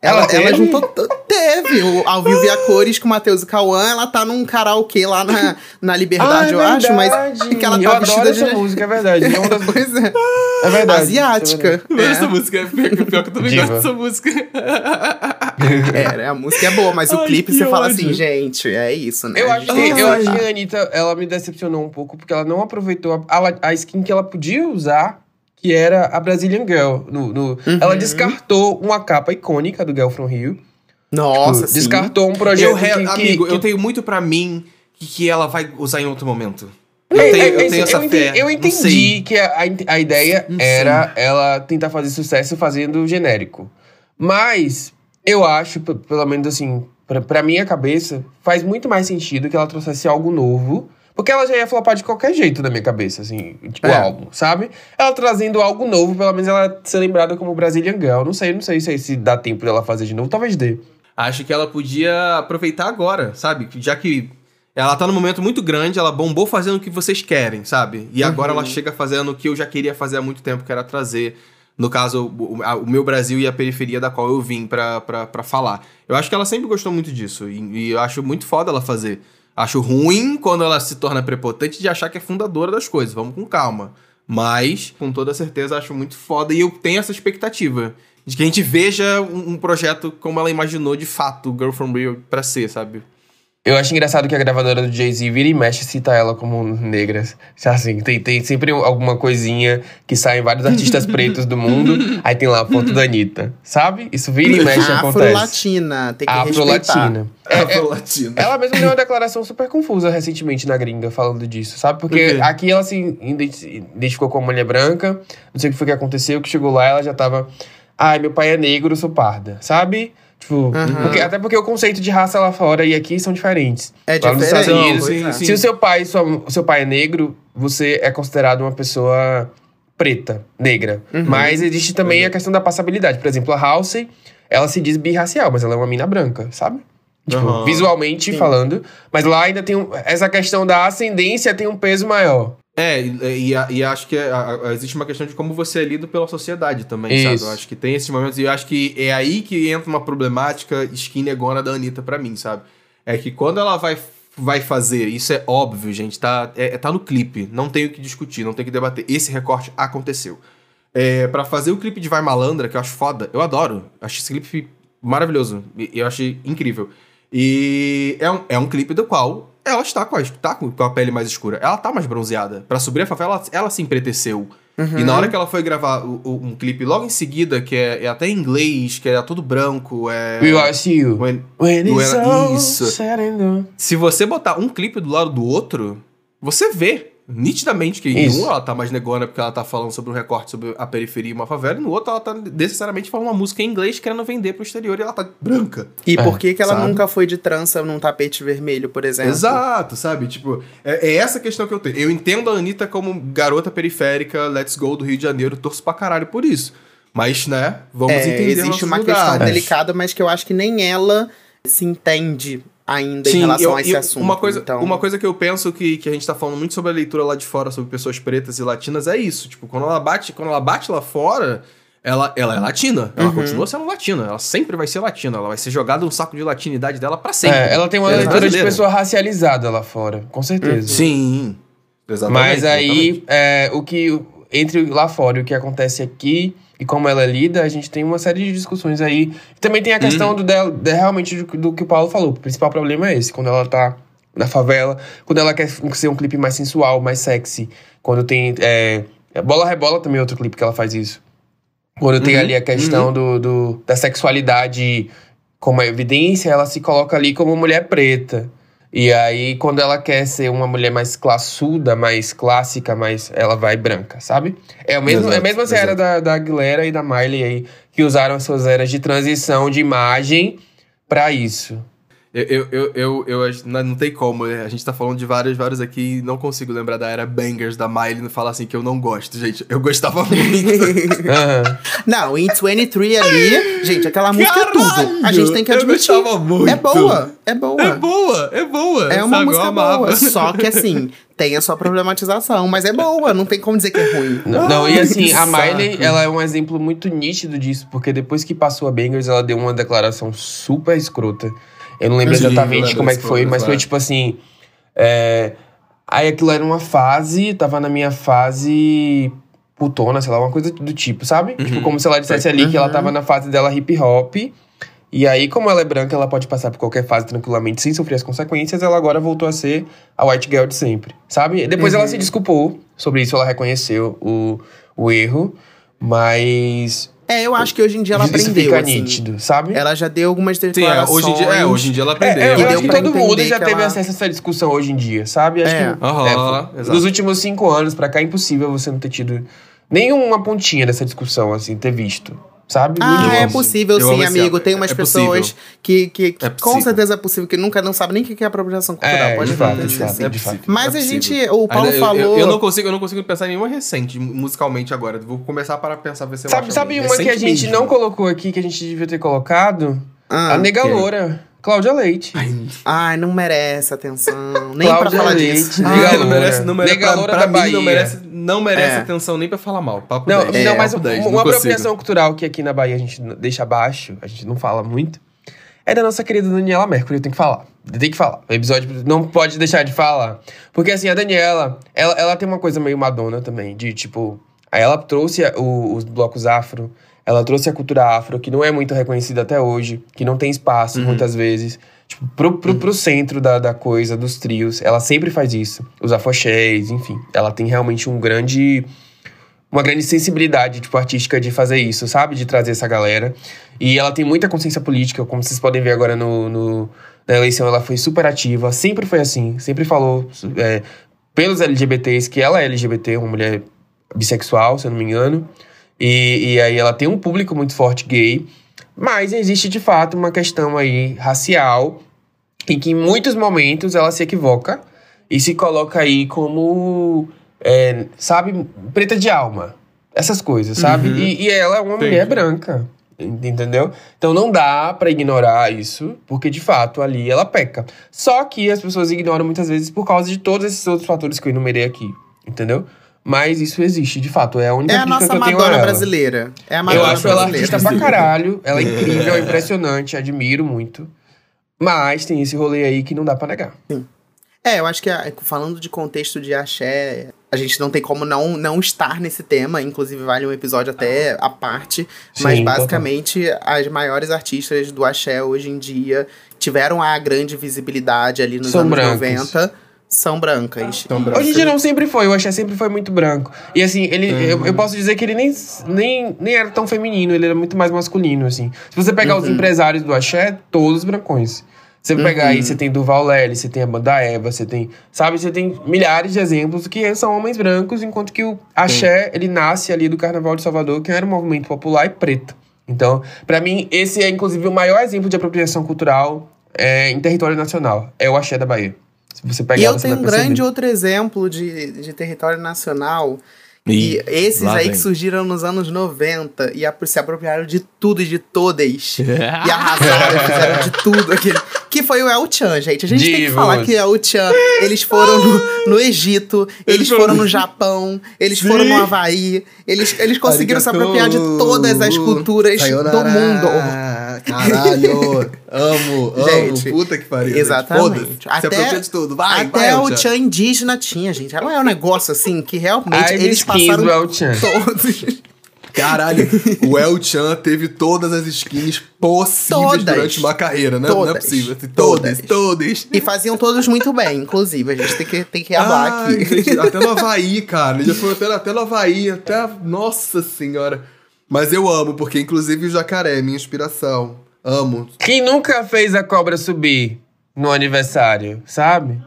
Ela Ela, ela teve? juntou. Teve o Ao Vivo e a Cores com o Matheus e Cauã. Ela tá num karaokê lá na, na Liberdade, Ah, eu é acho, mas verdade. que ela eu tá adoro vestida essa de. música, é verdade. É uma das... Pois é. É verdade. Asiática. Mas É. Essa música é pior, pior que eu também gosto dessa música. É, né? a música é boa, mas o Ai, clipe que você fala ódio. assim, gente, é isso, né? Eu acho, que, eu acho que a Anitta, ela me decepcionou um pouco, porque ela não aproveitou a, a, a skin que ela podia usar, que era a Brazilian Girl. No, no- Uhum. Ela descartou uma capa icônica do Girl From Rio. Nossa, sim. Descartou um projeto Eu, re- que, amigo, que- eu tenho muito pra mim que, que ela vai usar em outro momento. Eu É, tenho, é, eu é, tenho essa eu entendi, fé. eu não entendi que a, a, ideia Não sei. era ela tentar fazer sucesso fazendo genérico. Mas eu acho, pelo menos assim, pra, pra minha cabeça, faz muito mais sentido que ela trouxesse algo novo. Porque ela já ia flopar de qualquer jeito na minha cabeça, assim, tipo É. álbum, sabe? Ela trazendo algo novo, pelo menos ela ser lembrada como Brazilian Girl. Não sei, não sei se, se dá tempo dela fazer de novo, talvez dê. Acho que ela podia aproveitar agora, sabe? Já que ela tá num momento muito grande, ela bombou fazendo o que vocês querem, sabe? E agora ela chega fazendo o que eu já queria fazer há muito tempo, que era trazer, no caso, o, a- o meu Brasil e a periferia da qual eu vim pra, pra, pra falar. Eu acho que ela sempre gostou muito disso, e, e eu acho muito foda ela fazer. Acho ruim quando ela se torna prepotente de achar que é fundadora das coisas. Vamos com calma. Mas, com toda certeza, acho muito foda. E eu tenho essa expectativa. De que a gente veja um, um projeto como ela imaginou de fato, Girl From Rio, pra ser, sabe? Eu acho engraçado que a gravadora do Jay-Z vira e mexe e cita ela como negra. Assim, tem, tem sempre alguma coisinha que sai em vários artistas pretos do mundo, aí tem lá a foto da Anitta, sabe? Isso vira e mexe acontece. Afro-latina, tem que respeitar. Afro-latina. É, é, Afro-latina. ela mesma deu uma declaração super confusa recentemente na gringa falando disso, sabe? Por Porque quê? aqui ela se identi- identificou como mulher branca, não sei o que foi que aconteceu, que chegou lá ela já tava. Ai, meu pai é negro, eu sou parda, sabe? Tipo, porque- até porque o conceito de raça lá fora e aqui são diferentes. É Lá nos Estados diferente. Unidos, é. sim. se o seu pai, sua- o seu pai é negro, você é considerado uma pessoa preta, negra. Uhum. Mas existe também a questão da passabilidade. Por exemplo, a Halsey, ela se diz birracial, mas ela é uma mina branca, sabe? Tipo, visualmente falando. Mas lá ainda tem um- essa questão da ascendência tem um peso maior. É, e, e, e acho que é- a- existe uma questão de como você é lido pela sociedade também, Isso. sabe? Eu acho que tem esses momentos, e eu acho que é aí que entra uma problemática skin negona da Anitta pra mim, sabe? É que quando ela vai, vai fazer, isso é óbvio, gente, tá, é, é- tá no clipe, não tem o que discutir, não tem o que debater. Esse recorte aconteceu. É, para fazer o clipe de Vai Malandra, que eu acho foda, eu adoro. Acho esse clipe maravilhoso. Eu achei incrível. E é um, é um clipe do qual ela está com a, tá com a pele mais escura. Ela tá mais bronzeada. Pra subir a favela, ela, ela se empreteceu. E na hora que ela foi gravar o- o- um clipe logo em seguida, que é, é até em inglês, que é todo branco, é. We see you. When- When it's all isso. Se você botar um clipe do lado do outro, você vê nitidamente que em um ela tá mais negona porque ela tá falando sobre um recorte sobre a periferia e uma favela, e no outro ela tá necessariamente falando uma música em inglês querendo vender pro exterior e ela tá branca. E É, por que, que ela sabe? nunca foi de trança num tapete vermelho, por exemplo? Exato, sabe? Tipo, é, é essa questão que eu tenho. Eu entendo a Anitta como garota periférica, let's go do Rio de Janeiro, torço pra caralho por isso. Mas, né, vamos É, entender existe uma lugares. questão delicada, mas que eu acho que nem ela se entende ainda em Sim, relação eu- a esse eu- assunto. Uma coisa, então... uma coisa que eu penso que, que a gente tá falando muito sobre a leitura lá de fora, sobre pessoas pretas e latinas, é isso. Tipo, quando ela bate, quando ela bate lá fora, ela, ela é latina. Ela Uhum. continua sendo latina. Ela sempre vai ser latina. Ela vai ser jogada um saco de latinidade dela pra sempre. É, ela tem uma Ela é leitura de pessoa racializada lá fora, com certeza. Sim. Exatamente. Mas aí, exatamente. é, o que entre lá fora e o que acontece aqui e como ela é lida, a gente tem uma série de discussões aí. Também tem a questão do, dela- de, realmente do, do que o Paulo falou. O principal problema é esse, quando ela tá na favela, quando ela quer ser um clipe mais sensual, mais sexy, quando tem. É, Bola Rebola também é outro clipe que ela faz isso. Quando tem Uhum, ali a questão do, do- da sexualidade como evidência, ela se coloca ali como mulher preta. E aí, quando ela quer ser uma mulher mais classuda, mais clássica, mais ela vai branca, sabe? É, o mesmo, é a Exato, mesma era da, da Aguilera e da Miley aí, que usaram as suas eras de transição de imagem pra isso. Eu, eu, eu, eu, eu acho- não, não tem como, né? a gente tá falando de vários, vários aqui e não consigo lembrar da era Bangers da Miley e falar assim que eu não gosto, gente. Eu gostava muito. Aham. Não, em 23 ali, gente, aquela música é tudo. A gente tem que eu admitir. gostava muito. É boa, é boa. É boa, é boa. É uma sabe? Eu música amava. boa. Só que assim, tem a sua problematização, mas é boa, não tem como dizer que é ruim. Não, não, e assim, a Miley, ela é um exemplo muito nítido disso, porque depois que passou a Bangers, ela deu uma declaração super escrota. Eu não lembro Sim, exatamente lembro como é que foi, mas foi tipo assim. é, Aí aquilo era uma fase, tava na minha fase putona, sei lá, uma coisa do tipo, sabe? Uhum. Tipo, como se ela dissesse ali que ela tava na fase dela hip hop. E aí, como ela é branca, ela pode passar por qualquer fase tranquilamente, sem sofrer as consequências. Ela agora voltou a ser a white girl de sempre, sabe? Depois ela se desculpou sobre isso, ela reconheceu o, o erro, mas É, eu acho que hoje em dia ela isso aprendeu. fica assim. nítido, sabe? Ela já deu algumas Sim, é, declarações. hoje em dia, é, hoje em dia ela aprendeu. É, eu E acho que todo mundo já teve ela- acesso a essa discussão hoje em dia, sabe? Acho É. que Aham, é, nos últimos cinco anos pra cá é impossível você não ter tido nenhuma pontinha dessa discussão, assim, ter visto, sabe? Ah, Muito é bom. possível Eu sim, amigo. Tem umas É pessoas que, que, que É com certeza é possível, que nunca não sabem nem o que é apropriação cultural. É, Pode de fato, acontecer, de fato, é. Mas É a gente, o Paulo eu- falou. Eu, eu não consigo, eu não consigo pensar em nenhuma recente musicalmente agora. Vou começar para pensar ver se eu Sabe, sabe uma que a gente não colocou aqui, que a gente devia ter colocado? Ah, a Nega? Loura, Cláudia Leite. Ai, não merece atenção. Nem pra Cláudia falar Leite, disso. Ah, Loura. não merece, não merece pra, pra da mim, Bahia. não merece, não merece É. atenção nem pra falar mal. Papo Não, 10. não, É, mas papo 10, uma não apropriação cultural que aqui na Bahia a gente deixa abaixo, a gente não fala muito, é da nossa querida Daniela Mercury, eu tenho que falar. Tem que falar. O episódio não pode deixar de falar. Porque assim, a Daniela, ela, ela tem uma coisa meio Madonna também, de tipo. aí Ela trouxe o- os blocos afro, ela trouxe a cultura afro, que não é muito reconhecida até hoje, que não tem espaço muitas vezes. Tipo, pro, pro, pro centro da, da coisa, dos trios. Ela sempre faz isso. Os afoxés, enfim. Ela tem realmente um grande uma grande sensibilidade, tipo, artística de fazer isso, sabe? De trazer essa galera. E ela tem muita consciência política, como vocês podem ver agora no, no- na eleição, ela foi super ativa, sempre foi assim, sempre falou é, pelos LGBTs, que ela é LGBT, uma mulher bissexual, se eu não me engano. E, e aí ela tem um público muito forte gay, mas existe de fato uma questão aí racial, em que em muitos momentos ela se equivoca e se coloca aí como é, sabe, preta de alma. Essas coisas, sabe? E, e ela é uma mulher branca. Entendeu? Então não dá pra ignorar isso, porque de fato ali ela peca. Só que as pessoas ignoram muitas vezes por causa de todos esses outros fatores que eu enumerei aqui. Entendeu? Mas isso existe, de fato. É a única É a nossa que eu tenho a Madonna ela. brasileira. É a Madonna Eu acho ela artista pra caralho. Ela é incrível, é impressionante, admiro muito. Mas tem esse rolê aí que não dá pra negar. É, eu acho que a- falando de contexto de axé, a gente não tem como não, não estar nesse tema. Inclusive, vale um episódio até à parte. mas Sim, basicamente, as maiores artistas do axé hoje em dia tiveram a grande visibilidade ali nos São anos brancos. 90. São brancas. São brancas. Hoje em dia não sempre foi, o Axé sempre foi muito branco. E assim, ele, eu, eu posso dizer que ele nem, nem, nem era tão feminino, ele era muito mais masculino, assim. Se você pegar os empresários do Axé, todos brancões. Você pegar aí, você tem Duval Lely, você tem a banda Eva, você tem, sabe, você tem milhares de exemplos que são homens brancos, enquanto que o Axé, ele nasce ali do Carnaval de Salvador, que era um movimento popular e preto. Então, pra mim, esse é inclusive o maior exemplo de apropriação cultural é, em território nacional. É o Axé da Bahia. Se você pegar, E eu tenho um grande outro exemplo de, de território nacional. E Ih, esses aí vem. que surgiram nos anos 90 e apro- se apropriaram de tudo e de todas. e arrasaram, fizeram de tudo aquele. Que foi o El Chan, gente. A gente tem que falar que El Chan, eles foram no, no Egito, eles foram no Japão, eles foram no Havaí, eles, eles conseguiram se apropriar de todas as culturas do mundo. Caralho! Amo, amo. Gente, Puta que pariu. gente. Exatamente. Foda-se. Se apropria de tudo. Vai, até vai, o Tchan. tchan indígena tinha, gente. Ela é um negócio assim que realmente Ai, eles passaram do El-chan. todos. Caralho, o El Chan teve todas as skins possíveis Todas. durante uma carreira, né? Não é Todas. possível. Assim, Todas, Todas. todas. E faziam todos muito bem, inclusive. A gente tem que, tem que falar Ai, aqui. gente, até no Havaí, cara. Ele já foi até, até no Havaí, até. Nossa senhora. Mas eu amo, porque inclusive o jacaré é minha inspiração. Amo. Quem nunca fez a cobra subir no aniversário, sabe?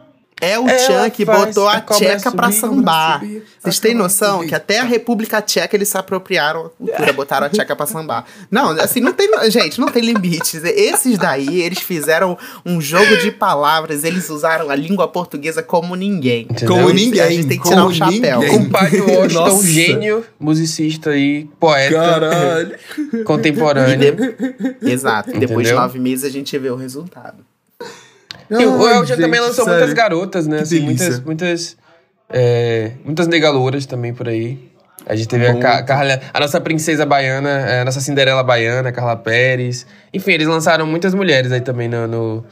É o Ela Tchan que botou a a tcheca pra subir, sambar. subir, Vocês a têm noção subir. que até a República Tcheca eles se apropriaram da cultura, botaram a tcheca pra sambar. Não, assim, não tem. Gente, não tem limites. Esses daí, eles fizeram um jogo de palavras, eles usaram a língua portuguesa como ninguém. Entendeu? Como E ninguém. A gente tem que tirar como o chapéu. ninguém. O pai do Washington, Nossa. gênio, musicista e poeta Caralho. contemporâneo. Exato. E depois de Entendeu? nove meses a gente vê o resultado. E o Elton também lançou sério. muitas garotas, né? Assim, muitas, muitas, é, muitas negalouras também por aí. A gente teve a, Ca-. Carla, a nossa princesa baiana, é, a nossa Cinderela baiana, Carla Pérez. Enfim, eles lançaram muitas mulheres aí também no, no,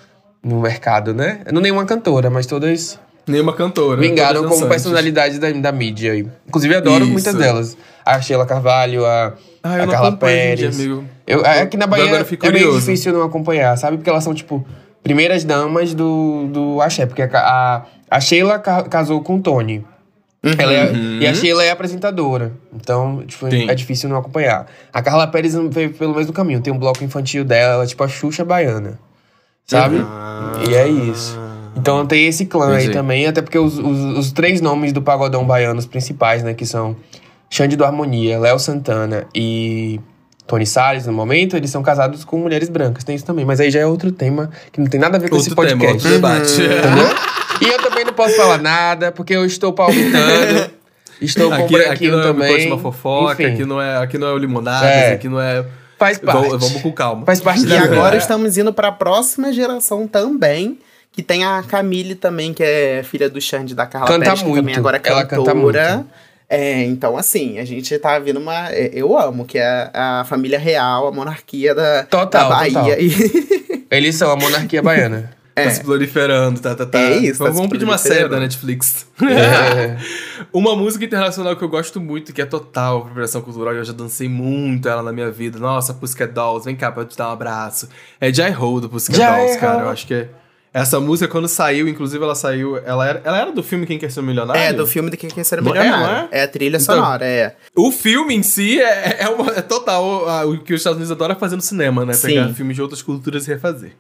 no mercado, né? Não nenhuma cantora, mas todas Nenhuma cantora. vingaram como personalidades da, da mídia aí. Inclusive, adoro Isso. muitas delas. A Sheila Carvalho, a, Ah, a não Carla dia, Pérez. Eu, aqui na Bahia é meio difícil não acompanhar, sabe? Porque elas são, tipo, primeiras damas do, do axé. Porque a, a, Sheila ca- casou com o Tony. Ela é- e a Sheila é apresentadora. Então, tipo, Uhum. Sim. é difícil não acompanhar. A Carla Pérez veio pelo mesmo caminho. Tem um bloco infantil dela, ela é tipo a Xuxa baiana. Sabe? E é isso. Então tem esse clã aí também, até porque os, os, os três nomes do pagodão baiano, os principais, né, que são Xande do Harmonia, Léo Santana e Tony Salles, no momento, eles são casados com mulheres brancas. Tem isso também, mas aí já é outro tema que não tem nada a ver com esse Outro tema, podcast. outro debate. Entendeu? E eu também não posso falar nada, porque eu estou palmitando. Estou com Aqui, branquinho aqui não é também. uma fofoca, Enfim, aqui não é, aqui não é o limonadas, É. aqui não é... faz parte. Vamos, vamos com calma. Faz parte E da agora vida. estamos indo para a próxima geração também, que tem a Camille também, que é filha do Xande da Carla Canta Pérez, que também muito. agora é Ela cantora. canta muito. É, então assim, a gente tá vendo uma. é, Eu amo, que é a família real, a monarquia da, Total, da Bahia. total. E- Eles são a monarquia baiana. Tá se proliferando, tá, tá, tá. É isso, tá Vamos, se vamos pedir uma série da Netflix. É. Uma música internacional que eu gosto muito, que é total apropriação cultural, eu já dancei muito ela na minha vida. Nossa, Pussycat Dolls, vem cá pra eu te dar um abraço. É Jai Ho do Pussycat Jai Dolls, cara. Eu acho que é... Essa música, quando saiu, inclusive ela saiu... Ela era, ela era do filme Quem Quer Ser Milionário? É, do filme de Quem Quer Ser é, Milionário. não é? é? a trilha Então- sonora, é. O filme em si é, é, uma- é total o que os Estados Unidos adoram fazer no cinema, né? Pegar Sim. filmes de outras culturas e refazer.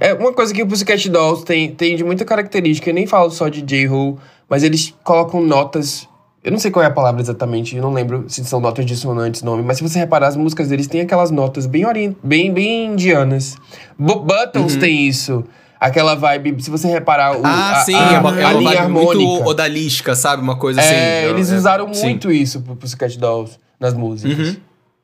É, uma coisa que o Pussycat Dolls tem, tem de muita característica, eu nem falo só de J-Ho, mas eles colocam notas. Eu não sei qual é a palavra exatamente, eu não lembro se são notas dissonantes, nome, mas se você reparar, as músicas deles têm aquelas notas bem, orient, bem, bem indianas. Bu- Buttons tem isso. Aquela vibe, se você reparar o, ah, a, sim, a, é uma, a é uma linha harmônica. muito odalisca, sabe? Uma coisa assim. é, eles é, usaram sim. muito isso pro Pussycat Dolls nas músicas. Uhum.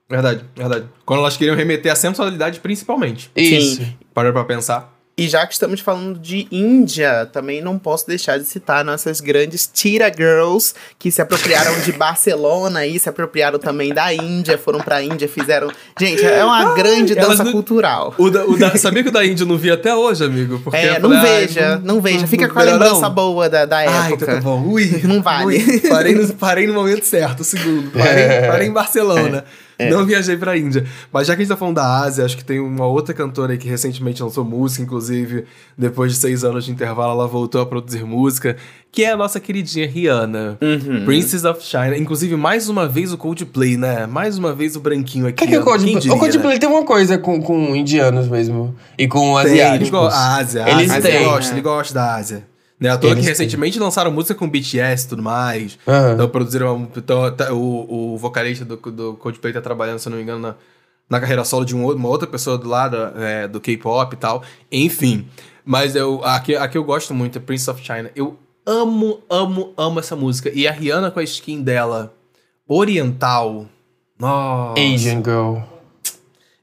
Verdade, verdade. Quando elas queriam remeter à sensualidade, principalmente. Isso. Para pra pensar. E já que estamos falando de Índia, também não posso deixar de citar nossas grandes Tira Girls, que se apropriaram de Barcelona e se apropriaram também da Índia, foram pra Índia, fizeram. Gente, é uma grande dança não- cultural. O da, o da- sabia que o da Índia não vi até hoje, amigo? Porque É, não falei, ai, veja, não veja. Fica com a lembrança não. boa da, da Ai, época. então tá bom. Ui, Não vale. ui. Parei, no, parei no momento certo, o segundo. Parei, É. parei em Barcelona. Não viajei pra Índia. Mas já que a gente tá falando da Ásia, acho que tem uma outra cantora aí que recentemente lançou música, inclusive, depois de seis anos de intervalo, ela voltou a produzir música, que é a nossa queridinha Rihanna. Uhum. Princess of China. Inclusive, mais uma vez o Coldplay, né? Mais uma vez o branquinho aqui. O que, que é o Coldplay? diria, O Coldplay né? tem uma coisa com, com indianos mesmo. E com Tem, asiáticos. A Ásia, a Eles Ásia, têm. ele gosta, ele gosta da Ásia. Né? À toa que recentemente lançaram música com BTS e tudo mais. Aham. Então produziram. uma- então, tá- o, o vocalista do, do Coldplay tá trabalhando, se eu não me engano, na, na carreira solo de um uma outra pessoa do lado é, do K-pop e tal. Enfim. Mas eu, a, que, a que eu gosto muito é Prince of China. Eu amo, amo, amo essa música. E a Rihanna com a skin dela oriental. Nossa. Asian Girl.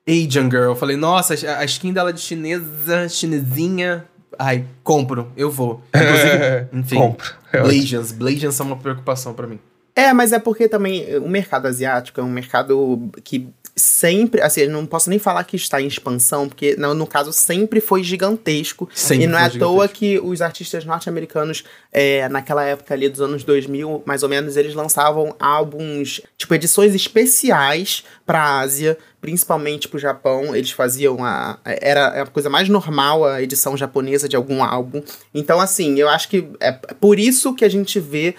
Asian Girl. Eu falei, nossa, a a skin dela de chinesa, chinesinha. Ai, compro, eu vou. Inclusive, enfim. Compro. É. Blasians. Blasians são uma preocupação pra mim. É, mas é porque também o mercado asiático é um mercado que sempre, assim, eu não posso nem falar que está em expansão, porque no, no caso sempre foi gigantesco. Sempre e não é à toa que os artistas norte-americanos, é, naquela época ali dos anos 2000, mais ou menos, eles lançavam álbuns, tipo, edições especiais pra Ásia, principalmente pro Japão. Eles faziam a. Era a coisa mais normal a edição japonesa de algum álbum. Então, assim, eu acho que é por isso que a gente vê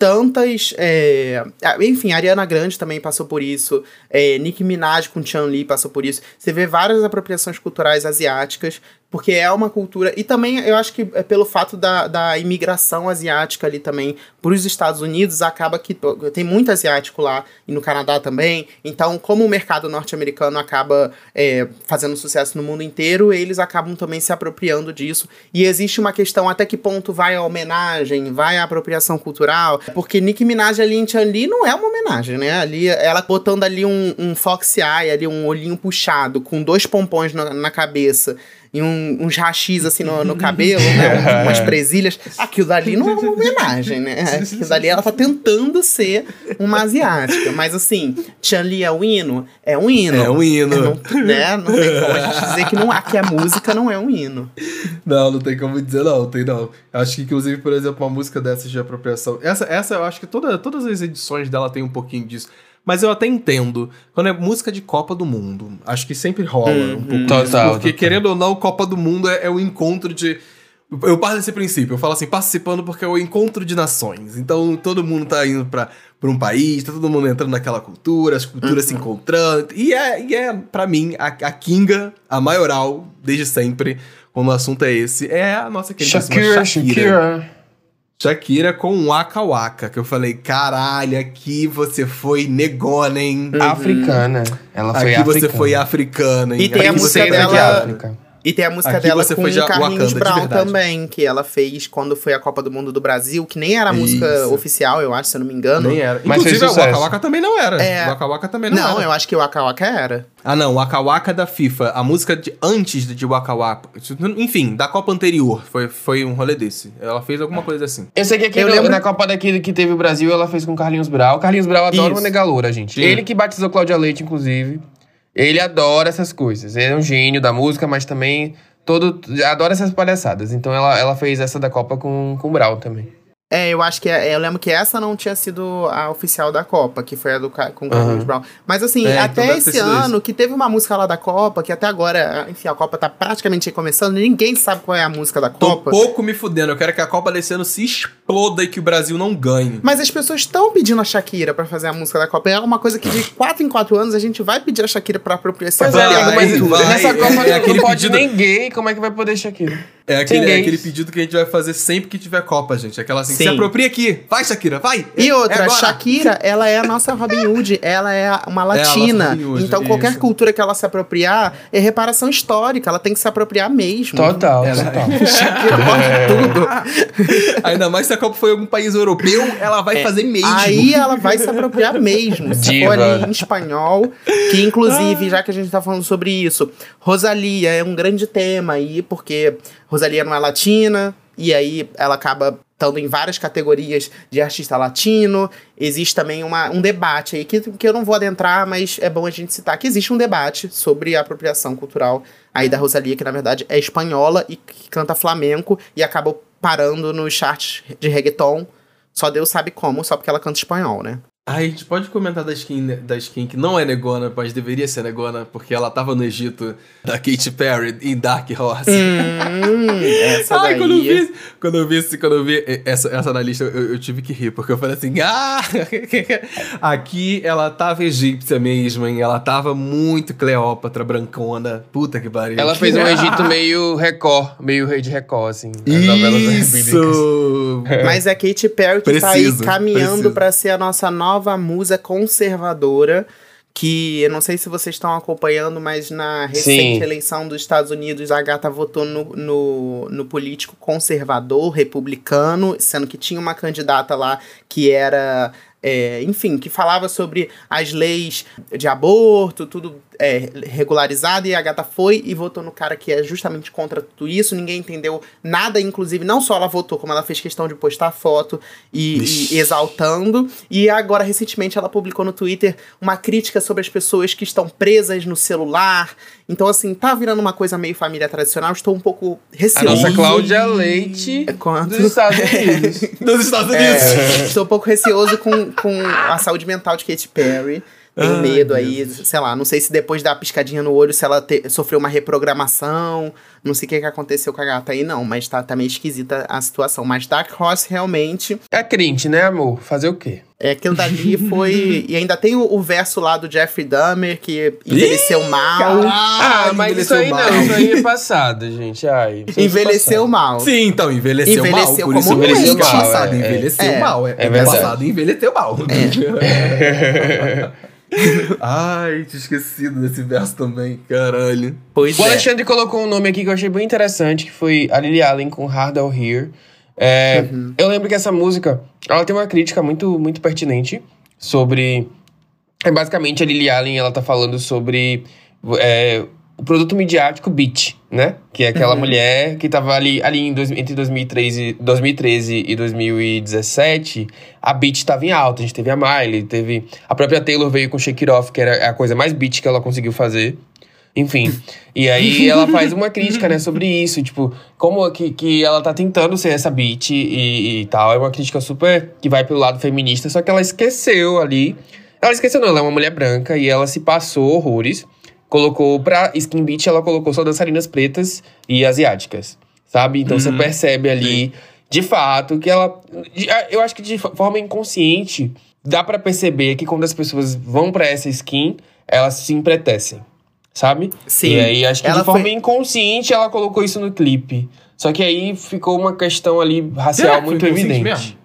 tantas. é, enfim, Ariana Grande também passou por isso. É, Nicki Minaj com Chan Li passou por isso. Você vê várias apropriações culturais asiáticas, porque é uma cultura. E também eu acho que é pelo fato da, da imigração asiática ali também para os Estados Unidos, acaba que tem muito asiático lá e no Canadá também. Então, como o mercado norte-americano acaba é, fazendo sucesso no mundo inteiro, eles acabam também se apropriando disso. E existe uma questão até que ponto vai a homenagem, vai a apropriação cultural, porque Nicki Minaj ali em Chan Li não é uma homenagem, né? Ali, ela botando ali um, um eye, ali um olhinho puxado, com dois pompons na, na cabeça e um- uns rachis assim no, no cabelo, né? Umas presilhas. Aquilo dali não é uma homenagem, né? Aquilo dali ela tá tentando ser uma asiática. Mas assim, Chan Li é um hino? É um hino. É um hino. Não, né? não tem como a gente dizer que, não, que a música não é um hino. Não, não tem como dizer não, tem não. Acho que, inclusive, por exemplo, uma música dessas de apropriação. Essa, essa eu acho que toda, todas as edições dela tem um pouquinho disso. Mas eu até entendo. Quando é música de Copa do Mundo, acho que sempre rola um pouco Total, disso. Porque, total. querendo ou não, Copa do Mundo é, é o encontro de. Eu parto desse princípio, eu falo assim, participando porque é o encontro de nações. Então todo mundo tá indo pra, pra um país, tá todo mundo entrando naquela cultura, as culturas se encontrando. E é, e é para mim, a, a Kinga, a maioral, desde sempre, quando o assunto é esse, é a nossa querida Shakira, Shakira. Shakira com um Waka Waka, que eu falei, caralho, aqui você foi negona, hein? Africana. Ela foi aqui africana. você foi africana, hein? E tem Aqui a você música dela- África. E tem a música Aqui dela com o Carlinhos Brown também, que ela fez quando foi a Copa do Mundo do Brasil, que nem era a música Isso. oficial, eu acho, se eu não me engano. Nem era. Mas Inclusive, o Waka. Waka também não era. É. O Waka Waka também não, Não, era. eu acho que o Waka Waka era. Ah, não, o Waka Waka da FIFA. A música de, antes de Waka Waka. Enfim, da Copa anterior. Foi, foi um rolê desse. Ela fez alguma coisa assim. Eu sei que aqui Eu no- lembro- na Copa daqui que teve o Brasil, ela fez com o Carlinhos Brau. O Carlinhos Brau adora Isso. uma negaloura, gente. Sim. Ele que batizou Cláudia Leite, inclusive. Ele adora essas coisas. Ele é um gênio da música, mas também todo adora essas palhaçadas. Então ela, ela fez essa da Copa com, com o Brau também. É, eu acho que é, eu lembro que essa não tinha sido a oficial da Copa, que foi a do com o Aham. Brown. Mas assim, É, então até ter esse ano, que teve uma música lá da Copa, que até agora, enfim, a Copa tá praticamente começando, ninguém sabe qual é a música da Tô Copa. pouco me fudendo. Eu quero que a Copa desse ano se exploda e que o Brasil não ganhe. Mas as pessoas estão pedindo a Shakira pra fazer a música da Copa. É uma coisa que de 4 em 4 anos a gente vai pedir a Shakira pra apropriar essa Pois é, mas vai, nessa é- Copa é não- não pode pedido- nem gay, como é que vai poder Shakira? É aquele, é aquele pedido que a gente vai fazer sempre que tiver Copa, gente. Aquela assim, Sim. se apropria aqui. Vai, Shakira, vai. E É- outra, é. Shakira, ela é a nossa Robin Hood, ela é uma nossa latina. Robin Hood, então qualquer isso. cultura que ela se apropriar é reparação histórica, ela tem que se apropriar mesmo. Total, Ela- total. Shakira pode tudo. Ainda mais se a Copa foi em algum país europeu, ela vai fazer mesmo. É, Aí ela vai se apropriar mesmo. Se Diva. for ali em espanhol, que inclusive, já que a gente tá falando sobre isso, Rosalia é um grande tema aí, porque Rosalia não é latina, e aí ela acaba estando em várias categorias de artista latino. Existe também uma, um debate aí, que, que eu não vou adentrar, mas é bom a gente citar que existe um debate sobre a apropriação cultural aí da Rosalia, que na verdade é espanhola e que canta flamenco, e acabou parando nos charts de reggaeton. Só Deus sabe como, só porque ela canta espanhol, né? Ai, a gente pode comentar da skin, da skin que não é negona, mas deveria ser negona, porque ela tava no Egito da Katy Perry em Dark Horse. Hum, essa Ai, daí. quando eu vi, quando eu vi, quando eu vi essa, essa na lista, eu, eu tive que rir, porque eu falei assim, ah, aqui ela tava egípcia mesmo, hein? Ela tava muito Cleópatra, brancona. Puta que pariu. Ela fez um Egito meio Record, meio rei de Record, assim. Isso! Mas é Katy Perry que tá aí Preciso, caminhando preciso. pra ser a nossa nova musa conservadora. Que eu não sei se vocês estão acompanhando, mas na recente Sim. eleição dos Estados Unidos, a gata votou no, no, no político conservador, republicano, sendo que tinha uma candidata lá que era é, enfim, que falava sobre as leis de aborto, tudo é, regularizado, e a gata foi e votou no cara que é justamente contra tudo isso. Ninguém entendeu nada, inclusive, não só ela votou, como ela fez questão de postar foto e, e exaltando. E agora, recentemente, ela publicou no Twitter uma crítica sobre as pessoas que estão presas no celular. Então, assim, tá virando uma coisa meio família tradicional. Estou um pouco receoso. A nossa Cláudia Leite Quanto? dos Estados Unidos. Dos Estados Unidos. É, estou um pouco receoso com, com a saúde mental de Katy Perry. Tenho Ai, medo meu aí, sei lá, não sei se depois da piscadinha no olho, se ela te- sofreu uma reprogramação, não sei o que, que aconteceu com a gata aí, não, mas tá, tá meio esquisita a situação. Mas Dark Horse realmente É crente, né, amor? Fazer o quê? É aquilo dali foi. e ainda tem o, o verso lá do Jeffrey Dahmer, que envelheceu mal. Ah, mas isso aí não, isso aí é passado, gente. Ai, é Envelheceu passado. mal. Sim, então, envelheceu, Envelheceu mal. Por isso como envelheceu doente. passado. É, envelheceu é. mal. É, É verdade. passado e envelheceu mal. Ai, tinha esquecido desse verso também. Caralho. Pois O é. Alexandre colocou um nome aqui que eu achei bem interessante, que foi a Lily Allen com Hard All Here. É, Eu lembro que essa música, ela tem uma crítica muito, muito pertinente sobre... É basicamente a Lily Allen, ela tá falando sobre é, o produto midiático Beat, né? Que é aquela mulher que tava ali, ali em dois, entre 2013, 2013 e 2017, a Beat tava em alta. A gente teve a Miley, teve... A própria Taylor veio com Shake It Off, que era a coisa mais beat que ela conseguiu fazer. Enfim. E aí ela faz uma crítica, né, sobre isso. Tipo, como que, que ela tá tentando ser essa beat e, e tal. É uma crítica super que vai pelo lado feminista, só que ela esqueceu ali. Ela esqueceu, não, ela é uma mulher branca e ela se passou horrores. Colocou pra Skin Beat, ela colocou só dançarinas pretas e asiáticas. Sabe? Então você percebe ali, de fato, que ela. Eu acho que de forma inconsciente, dá pra perceber que quando as pessoas vão pra essa skin, elas se empretecem. Sabe? Sim. E aí, acho que Ela de forma foi- inconsciente, ela colocou isso no clipe. Só que aí ficou uma questão ali racial Será muito evidente. mesmo?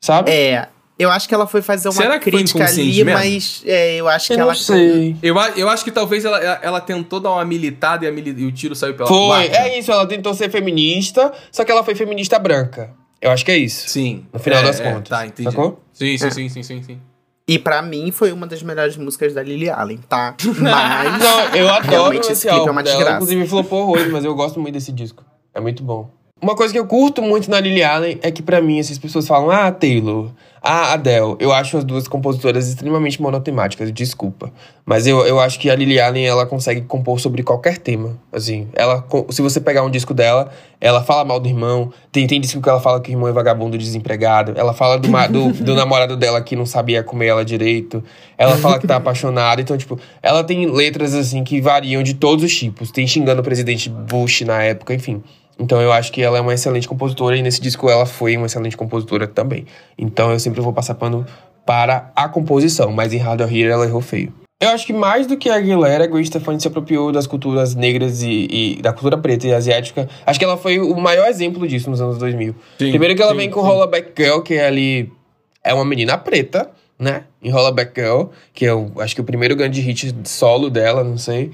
Sabe? É. Eu acho que ela foi fazer uma Será que crítica inconsciente ali, mesmo? mas é, eu acho eu que não ela. sei. Eu, a- eu acho que talvez ela, ela, tentou dar uma militada e, a mili- e o tiro saiu pela Foi, é isso, ela tentou ser feminista, só que ela foi feminista branca. Eu acho que é isso. Sim. No final É, das é, contas. Tá, entendi. Sacou? Sim, sim, É. sim, sim, sim, sim. E pra mim foi uma das melhores músicas da Lily Allen, tá? Mas. Não, eu adoro Realmente esse clipe é uma dela. desgraça. Inclusive flopou horrores, mas eu gosto muito desse disco. É muito bom. Uma coisa que eu curto muito na Lily Allen é que, pra mim, essas pessoas falam, ah, Taylor, ah, Adele. Eu acho as duas compositoras extremamente monotemáticas, desculpa. Mas eu, eu acho que a Lily Allen, ela consegue compor sobre qualquer tema. Assim, ela, se você pegar um disco dela, ela fala mal do irmão. Tem, tem disco que ela fala que o irmão é vagabundo desempregado. Ela fala do, do, do namorado dela que não sabia comer ela direito. Ela fala que tá apaixonada. Então, tipo, ela tem letras, assim, que variam de todos os tipos. Tem xingando o presidente Bush na época, enfim. Então eu acho que ela é uma excelente compositora e nesse disco ela foi uma excelente compositora também. Então eu sempre vou passar pano para a composição, mas em Hard Here ela errou feio. Eu acho que mais do que a Aguilera, a Gwen Stefani se apropriou das culturas negras e, e da cultura preta e asiática. Acho que ela foi o maior exemplo disso nos anos 2000. Sim, Primeiro que ela sim, vem com sim. Rollaback Girl, que é ali... É uma menina preta, né? Em Rollaback Girl, que é o, acho que o primeiro grande hit solo dela, não sei.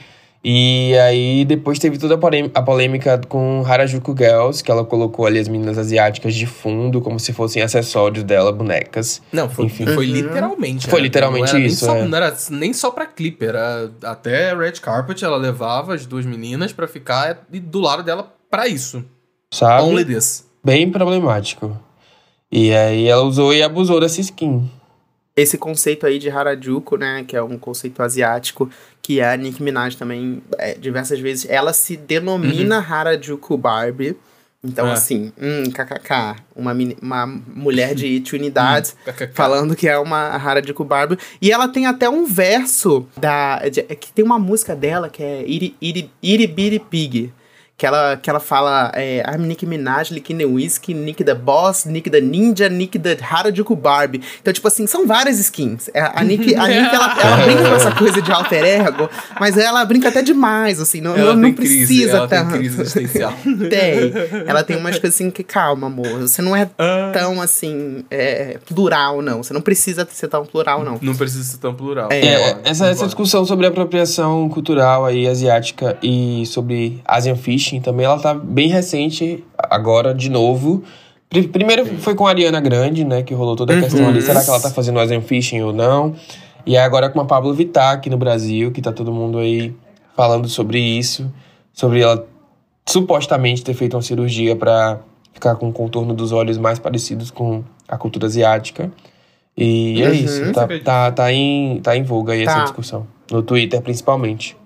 E aí depois teve toda a polê- a polêmica com Harajuku Girls, que ela colocou ali as meninas asiáticas de fundo, como se fossem acessórios dela, bonecas. Não, foi, Enfim. foi literalmente. Foi né? literalmente não era nem isso, só- é. Não era nem só pra clipe, era até Red Carpet, ela levava as duas meninas pra ficar do lado dela pra isso. Sabe? Only this. Bem problemático. E aí ela usou e abusou dessa skin. Esse conceito aí de Harajuku, né, que é um conceito asiático, que a Nicki Minaj também, é, diversas vezes, ela se denomina Harajuku Barbie. Então, É. assim, hum, kkk, uma, uma mulher de Trinidad kkk. falando que é uma Harajuku Barbie. E ela tem até um verso da de- que tem uma música dela que é Iri, Iri, Iri Bitty Pig. Que ela, que ela fala, é, I'm Nicki Minaj, Nicki the Whiskey, Nick the Boss, Nick the Ninja, Nick the Harajuku Barbie. Então, tipo assim, são várias skins. É, A Nick, a Nick ela, ela brinca com essa coisa de alter ego, mas ela brinca até demais, assim, não, Ela não, tem crise, precisa ela tanto. tem crise existencial. Tem. Ela tem umas coisas assim que, calma, amor, você não é tão, assim, é, plural, não. Você não precisa ser tão plural, não. Não precisa ser tão plural. É, É, essa, essa discussão sobre apropriação cultural aí asiática e sobre Asian Também, ela tá bem recente agora, de novo, Pri- Primeiro foi com a Ariana Grande, né? Que rolou toda a questão ali. Será que ela tá fazendo Asian Fishing ou não? E aí agora com a Pablo Vittar aqui no Brasil, que tá todo mundo aí falando sobre isso. Sobre ela supostamente ter feito uma cirurgia pra ficar com o contorno dos olhos mais parecidos com a cultura asiática. E é Uhum. isso. Tá, tá, tá, em, tá em voga aí essa Tá. discussão. No Twitter, principalmente.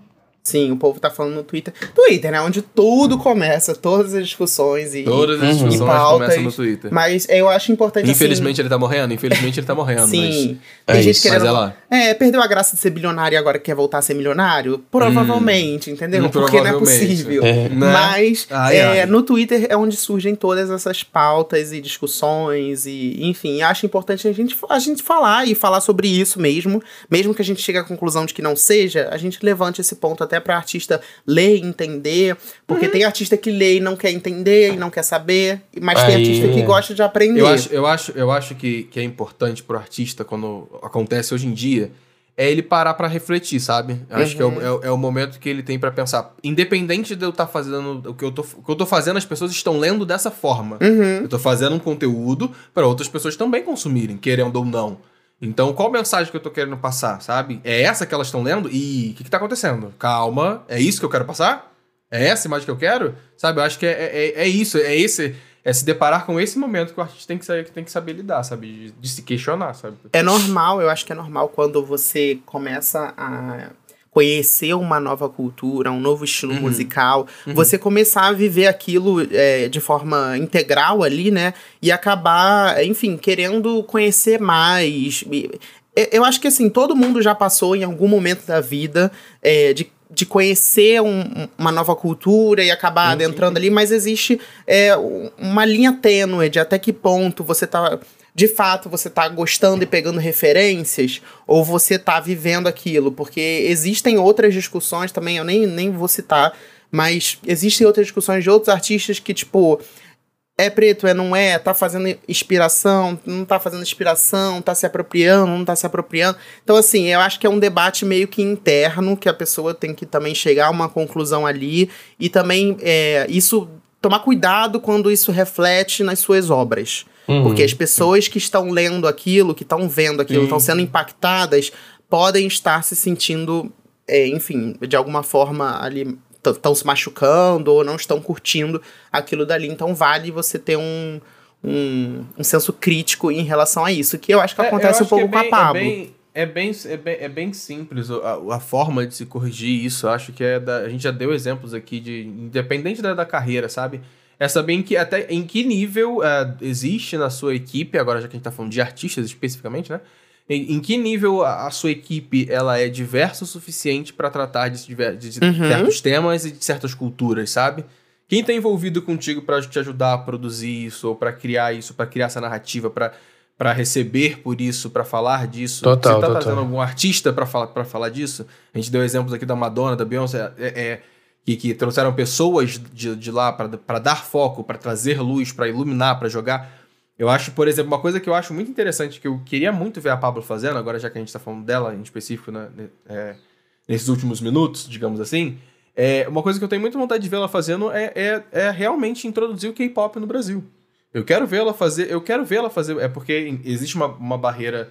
Sim, o povo tá falando no Twitter. Twitter, né? Onde tudo começa, todas as discussões e. Todas as discussões E pautas. começam no Twitter. Mas eu acho importante. Infelizmente ele tá morrendo, infelizmente ele tá morrendo. assim, mas... sim. é Tem gente isso, querendo. mas é lá. É, perdeu a graça de ser bilionário e agora quer voltar a ser milionário? Não entendeu? Hum, Porque não é provavelmente. possível. É. Né? Mas Ai, é, ai. no Twitter é onde surgem todas essas pautas e discussões e, enfim, acho importante a gente, a gente falar e falar sobre isso mesmo, mesmo que a gente chegue à conclusão de que não seja, a gente levante esse ponto até para artista ler e entender, porque Uhum. tem artista que lê e não quer entender e não quer saber, mas tem Aí- artista que gosta de aprender. Eu acho, eu acho, eu acho que, que é importante pro artista, quando acontece hoje em dia, é ele parar pra refletir, sabe? Eu Acho que é o, é, o- é o momento que ele tem pra pensar. Independente de eu estar fazendo o que eu, tô, o que eu tô fazendo, as pessoas estão lendo dessa forma. Uhum. Eu tô fazendo um conteúdo para outras pessoas também consumirem, querendo ou não. Então, qual mensagem que eu tô querendo passar, sabe? É essa que elas estão lendo? E o que, que tá acontecendo? Calma, é isso que eu quero passar? É essa imagem que eu quero? Sabe? Eu acho que é, é, é isso, é esse. É se deparar com esse momento que o artista tem que, saber, que tem que saber lidar, sabe? De, de se questionar, sabe? É normal, eu acho que é normal quando você começa a conhecer uma nova cultura, um novo estilo Uhum. musical, você começar a viver aquilo é, de forma integral ali, né? E acabar, enfim, querendo conhecer mais. Eu- acho que assim, todo mundo já passou em algum momento da vida é, de, de conhecer um- uma nova cultura e acabar Sim, sim, adentrando ali, mas existe é, um- uma linha tênue de até que ponto você tá. De fato, você tá gostando e pegando referências, ou você tá vivendo aquilo? Porque existem outras discussões também, eu nem, nem vou citar, mas existem outras discussões de outros artistas que, tipo, é preto, é não é, tá fazendo inspiração, não tá fazendo inspiração, tá se apropriando, não tá se apropriando. Então, assim, eu acho que é um debate meio que interno, que a pessoa tem que também chegar a uma conclusão ali, e também é, isso tomar cuidado quando isso reflete nas suas obras. Uhum. Porque as pessoas que estão lendo aquilo, que estão vendo aquilo, estão sendo impactadas, podem estar se sentindo, é, enfim, de alguma forma ali estão se machucando ou não estão curtindo aquilo dali. Então vale você ter um, um, um senso crítico em relação a isso, que eu acho que É, acontece um acho que pouco é com a bem- Pablo. É bem, é bem, é bem, é bem simples a, a forma de se corrigir isso. Eu acho que é da, a gente já deu exemplos aqui de independente da, da carreira, sabe? É saber em que, até em que nível eh, existe na sua equipe, agora já que a gente tá falando de artistas especificamente, né? Em, em que nível a, a sua equipe ela é diversa o suficiente para tratar de, de- de Uhum. certos temas e de certas culturas, sabe? Quem tá envolvido contigo para te ajudar a produzir isso, ou para criar isso, para criar essa narrativa, para para receber por isso, para falar disso. Total, Você tá total. trazendo algum artista para falar, pra falar disso? A gente deu exemplos aqui da Madonna, da Beyoncé, é, é, que, que trouxeram pessoas de, de lá para dar foco, para trazer luz, para iluminar, para jogar. Eu acho, por exemplo, uma coisa que eu acho muito interessante, que eu queria muito ver a Pablo fazendo, agora já que a gente tá falando dela em específico, né, é, nesses últimos minutos, digamos assim, é, uma coisa que eu tenho muita vontade de ver ela fazendo é, é, é realmente introduzir o K-pop no Brasil. Eu quero ver ela fazer, eu quero ver ela fazer, é porque existe uma, uma barreira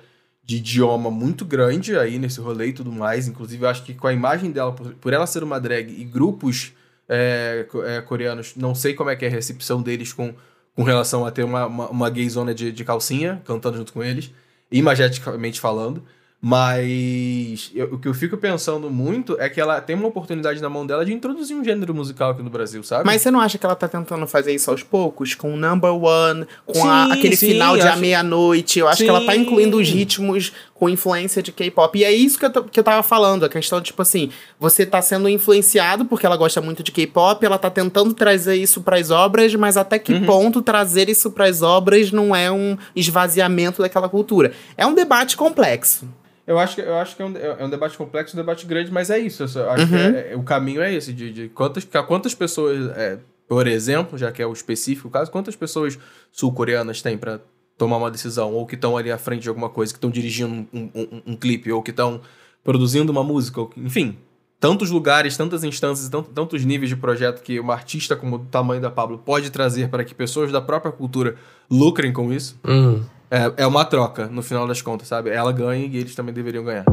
de idioma muito grande aí nesse rolê e tudo mais. Inclusive, eu acho que com a imagem dela, por, por ela ser uma drag e grupos é, é, coreanos, não sei como é que é a recepção deles com, com relação a ter uma, uma, uma gayzona de, de calcinha cantando junto com eles, imageticamente falando. Mas eu- o que eu fico pensando muito é que ela tem uma oportunidade na mão dela de introduzir um gênero musical aqui no Brasil, sabe? Mas você não acha que ela tá tentando fazer isso aos poucos? Com o number one, com a- Sim, aquele sim, final de A acho- Meia-Noite. Eu acho que ela tá Sim. incluindo os ritmos com influência de K-pop. E é isso que eu, que eu tava falando. A questão, tipo assim, você tá sendo influenciado porque ela gosta muito de K-pop, ela tá tentando trazer isso pras obras, mas até que Uhum. ponto trazer isso pras obras não é um esvaziamento daquela cultura? É um debate complexo. Eu acho que, eu acho que é, um, é um debate complexo, um debate grande, mas é isso. Eu acho que é- é- o caminho é esse, de, de quantas, quantas pessoas, é, por exemplo, já que é o específico caso, quantas pessoas sul-coreanas tem pra tomar uma decisão, ou que estão ali à frente de alguma coisa, que estão dirigindo um, um, um- clipe, ou que estão produzindo uma música, ou enfim. tantos lugares, tantas instâncias, tant- tantos níveis de projeto que uma artista como o tamanho da Pablo pode trazer para que pessoas da própria cultura lucrem com isso. Hum. É, é uma troca, no final das contas, sabe? Ela ganha e eles também deveriam ganhar.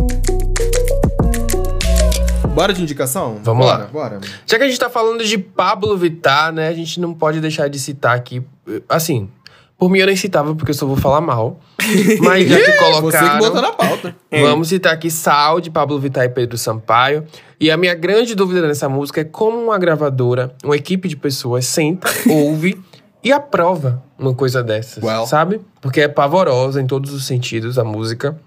Bora de indicação? Vamos bora, lá. Bora. Já que a gente tá falando de Pablo Vittar, né? A gente não pode deixar de citar aqui. Assim, por mim eu nem citava porque eu só vou falar mal. Mas já que Você que colocaram. botou na pauta. Vamos citar aqui Sal, de Pablo Vittar e Pedro Sampaio. E a minha grande dúvida nessa música é como uma gravadora, uma equipe de pessoas senta, ouve e aprova uma coisa dessas, Well. sabe? Porque é pavorosa em todos os sentidos a música.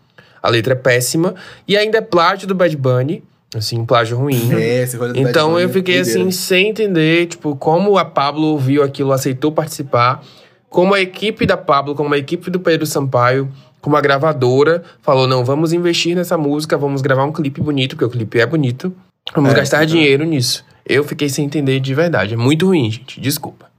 A letra é péssima. E ainda é plágio do Bad Bunny. Assim, um plágio ruim. É, esse rolê do Bad Então Bunny eu é fiquei assim, sem entender, tipo, como a Pablo ouviu aquilo, aceitou participar, como a equipe da Pablo, como a equipe do Pedro Sampaio, como a gravadora, falou: não, vamos investir nessa música, vamos gravar um clipe bonito, porque o clipe é bonito, vamos É, gastar é. dinheiro nisso. Eu fiquei sem entender de verdade. É muito ruim, gente. Desculpa.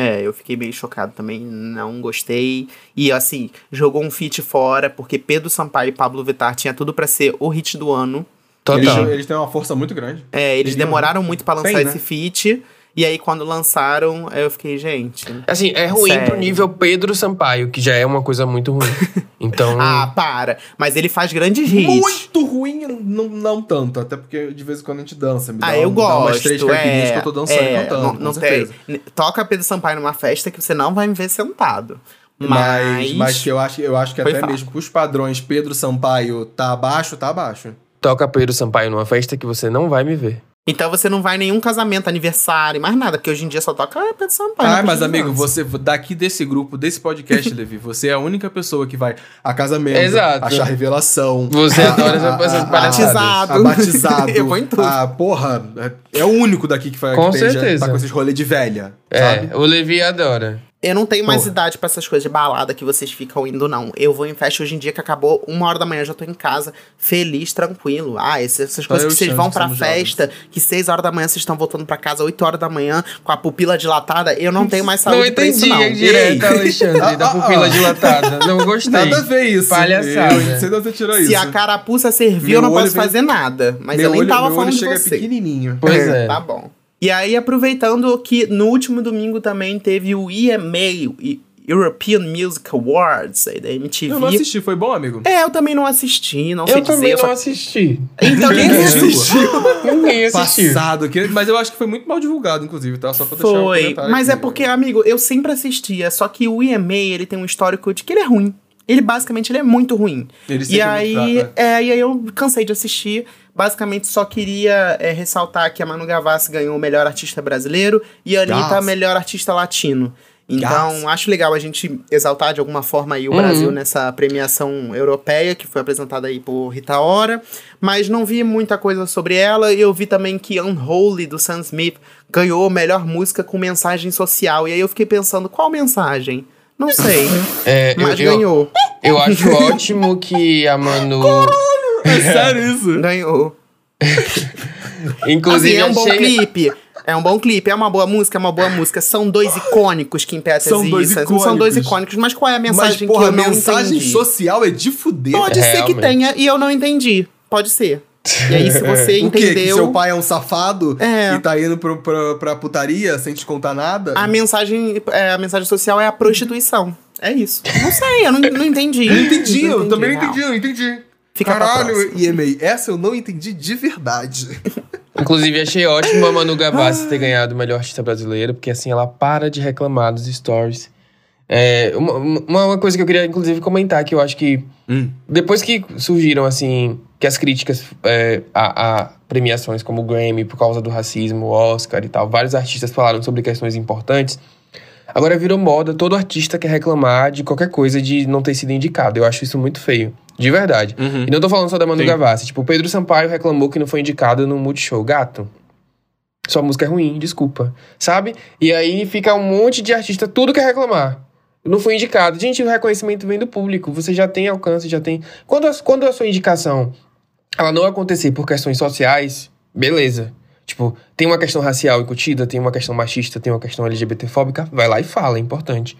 É, eu fiquei meio chocado também, não gostei. E assim, jogou um feat fora, porque Pedro Sampaio e Pablo Vittar tinha tudo pra ser o hit do ano. Total. Eles, eles têm uma força muito grande. É, eles demoraram muito pra lançar né? esse feat. E aí, quando lançaram, eu fiquei, gente. Assim, é ruim Sério. pro nível Pedro Sampaio, que já é uma coisa muito ruim. Então. Ah, para. Mas ele faz grandes hits. Muito ruim, não, não tanto. Até porque de vez em quando a gente dança. Me dá, Ah, eu um- dá umas gosto. três é, que eu tô dançando é, e cantando. Não, com não tem. certeza. Toca Pedro Sampaio numa festa que você não vai me ver sentado. Mas, Mas. mas que eu acho, eu acho que até fraco. mesmo os padrões Pedro Sampaio tá abaixo, tá abaixo. Toca Pedro Sampaio numa festa que você não vai me ver. Então você não vai em nenhum casamento, aniversário, mais nada, porque hoje em dia só toca ah, Pedro Sampaio. Ah, mas amigo, você daqui desse grupo, desse podcast, Levi, você é a única pessoa que vai a casamento, Exato. achar revelação. Você a- adora a- essas a- a- palhaçadas. Batizado. A batizado. Eu vou em tudo. Ah, porra, é o único daqui que, vai, Com que certeza. tá com esses rolê de velha, É, sabe? o Levi adora. Eu não tenho mais Porra. idade pra essas coisas de balada que vocês ficam indo, não. Eu vou em festa hoje em dia que acabou uma hora da manhã, já tô em casa, feliz, tranquilo. Ah, esse- essas coisas eu que vocês vão pra festa, que seis horas da manhã vocês estão voltando pra casa, oito horas da manhã, com a pupila dilatada, eu não tenho mais saúde não pra isso, entendi não. a direta, Ei. Alexandre, da Ah, ah, pupila ah. dilatada. Não gostei. Nada a ver isso. Palhaçada. Eu não sei de onde você tirou Se isso. a carapuça serviu, Meu eu não posso veio- fazer nada. Mas meu eu nem olho, tava meu olho falando de chega você. pequenininho. Pois é. Tá bom. E aí, aproveitando que no último domingo também teve o EMA, e- European Music Awards, aí da MTV. Eu não assisti, foi bom, amigo? É, eu também não assisti, não sei Eu dizer. também eu só- não assisti. Então ninguém assistiu. Ninguém assistiu. Passado, que- mas eu acho que foi muito mal divulgado, inclusive, tá? Só pra deixar um Foi. comentário Mas aqui. é porque, amigo, eu sempre assistia, só que o EMA, ele tem um histórico de que ele é ruim. Ele basicamente ele é muito ruim. Ele E sempre é aí, fraco, é, e aí eu cansei de assistir. Basicamente só queria é, ressaltar que a Manu Gavassi ganhou o melhor artista brasileiro e a Anitta Yes. melhor artista latino. Então, Yes. acho legal a gente exaltar de alguma forma aí o Uhum. Brasil nessa premiação europeia que foi apresentada aí por Rita Ora, mas não vi muita coisa sobre ela e eu vi também que Unholy do Sam Smith ganhou melhor música com mensagem social. E aí eu fiquei pensando, qual mensagem? Não sei, É, eu, mas eu, ganhou. eu acho ótimo que a Manu. É sério isso? Ganhou. Inclusive, assim, é um bom achei. clipe. É um bom clipe, é uma boa música, é uma boa música. São dois icônicos que Petas São dois Issa. São dois icônicos. icônicos, mas qual é a Mas, mensagem porra, que eu não mensagem entendi? social é de fuder. Pode ser que Realmente. tenha e eu não entendi. Pode ser. E aí, se você O quê? Que entendeu. seu pai é um safado É. e tá indo pro, pra, pra putaria sem te contar nada? A mensagem, é, a mensagem social é a prostituição. É isso. Não sei, eu não, não entendi. Eu entendi, eu também não entendi, eu entendi. Fica Caralho. EMA, essa eu não entendi de verdade. Inclusive, achei ótimo a Manu Gavassi ter ganhado o melhor artista brasileiro, porque assim ela para de reclamar dos stories. É, uma, uma coisa que eu queria, inclusive, comentar, que eu acho que depois que surgiram, assim, que as críticas é, a, a premiações como o Grammy, por causa do racismo, o Oscar e tal, vários artistas falaram sobre questões importantes. Agora virou moda, todo artista quer reclamar de qualquer coisa de não ter sido indicado. Eu acho isso muito feio. De verdade. Uhum. E não tô falando só da Manu Sim. Gavassi. Tipo, o Pedro Sampaio reclamou que não foi indicado no Multishow. Gato, sua música é ruim, desculpa. Sabe? E aí fica um monte de artista, tudo quer reclamar. Não foi indicado. Gente, o reconhecimento vem do público. Você já tem alcance, já tem. Quando a, quando a sua indicação ela não acontecer por questões sociais, beleza. Tipo, tem uma questão racial incutida, tem uma questão machista, tem uma questão LGBTfóbica, vai lá e fala, é importante.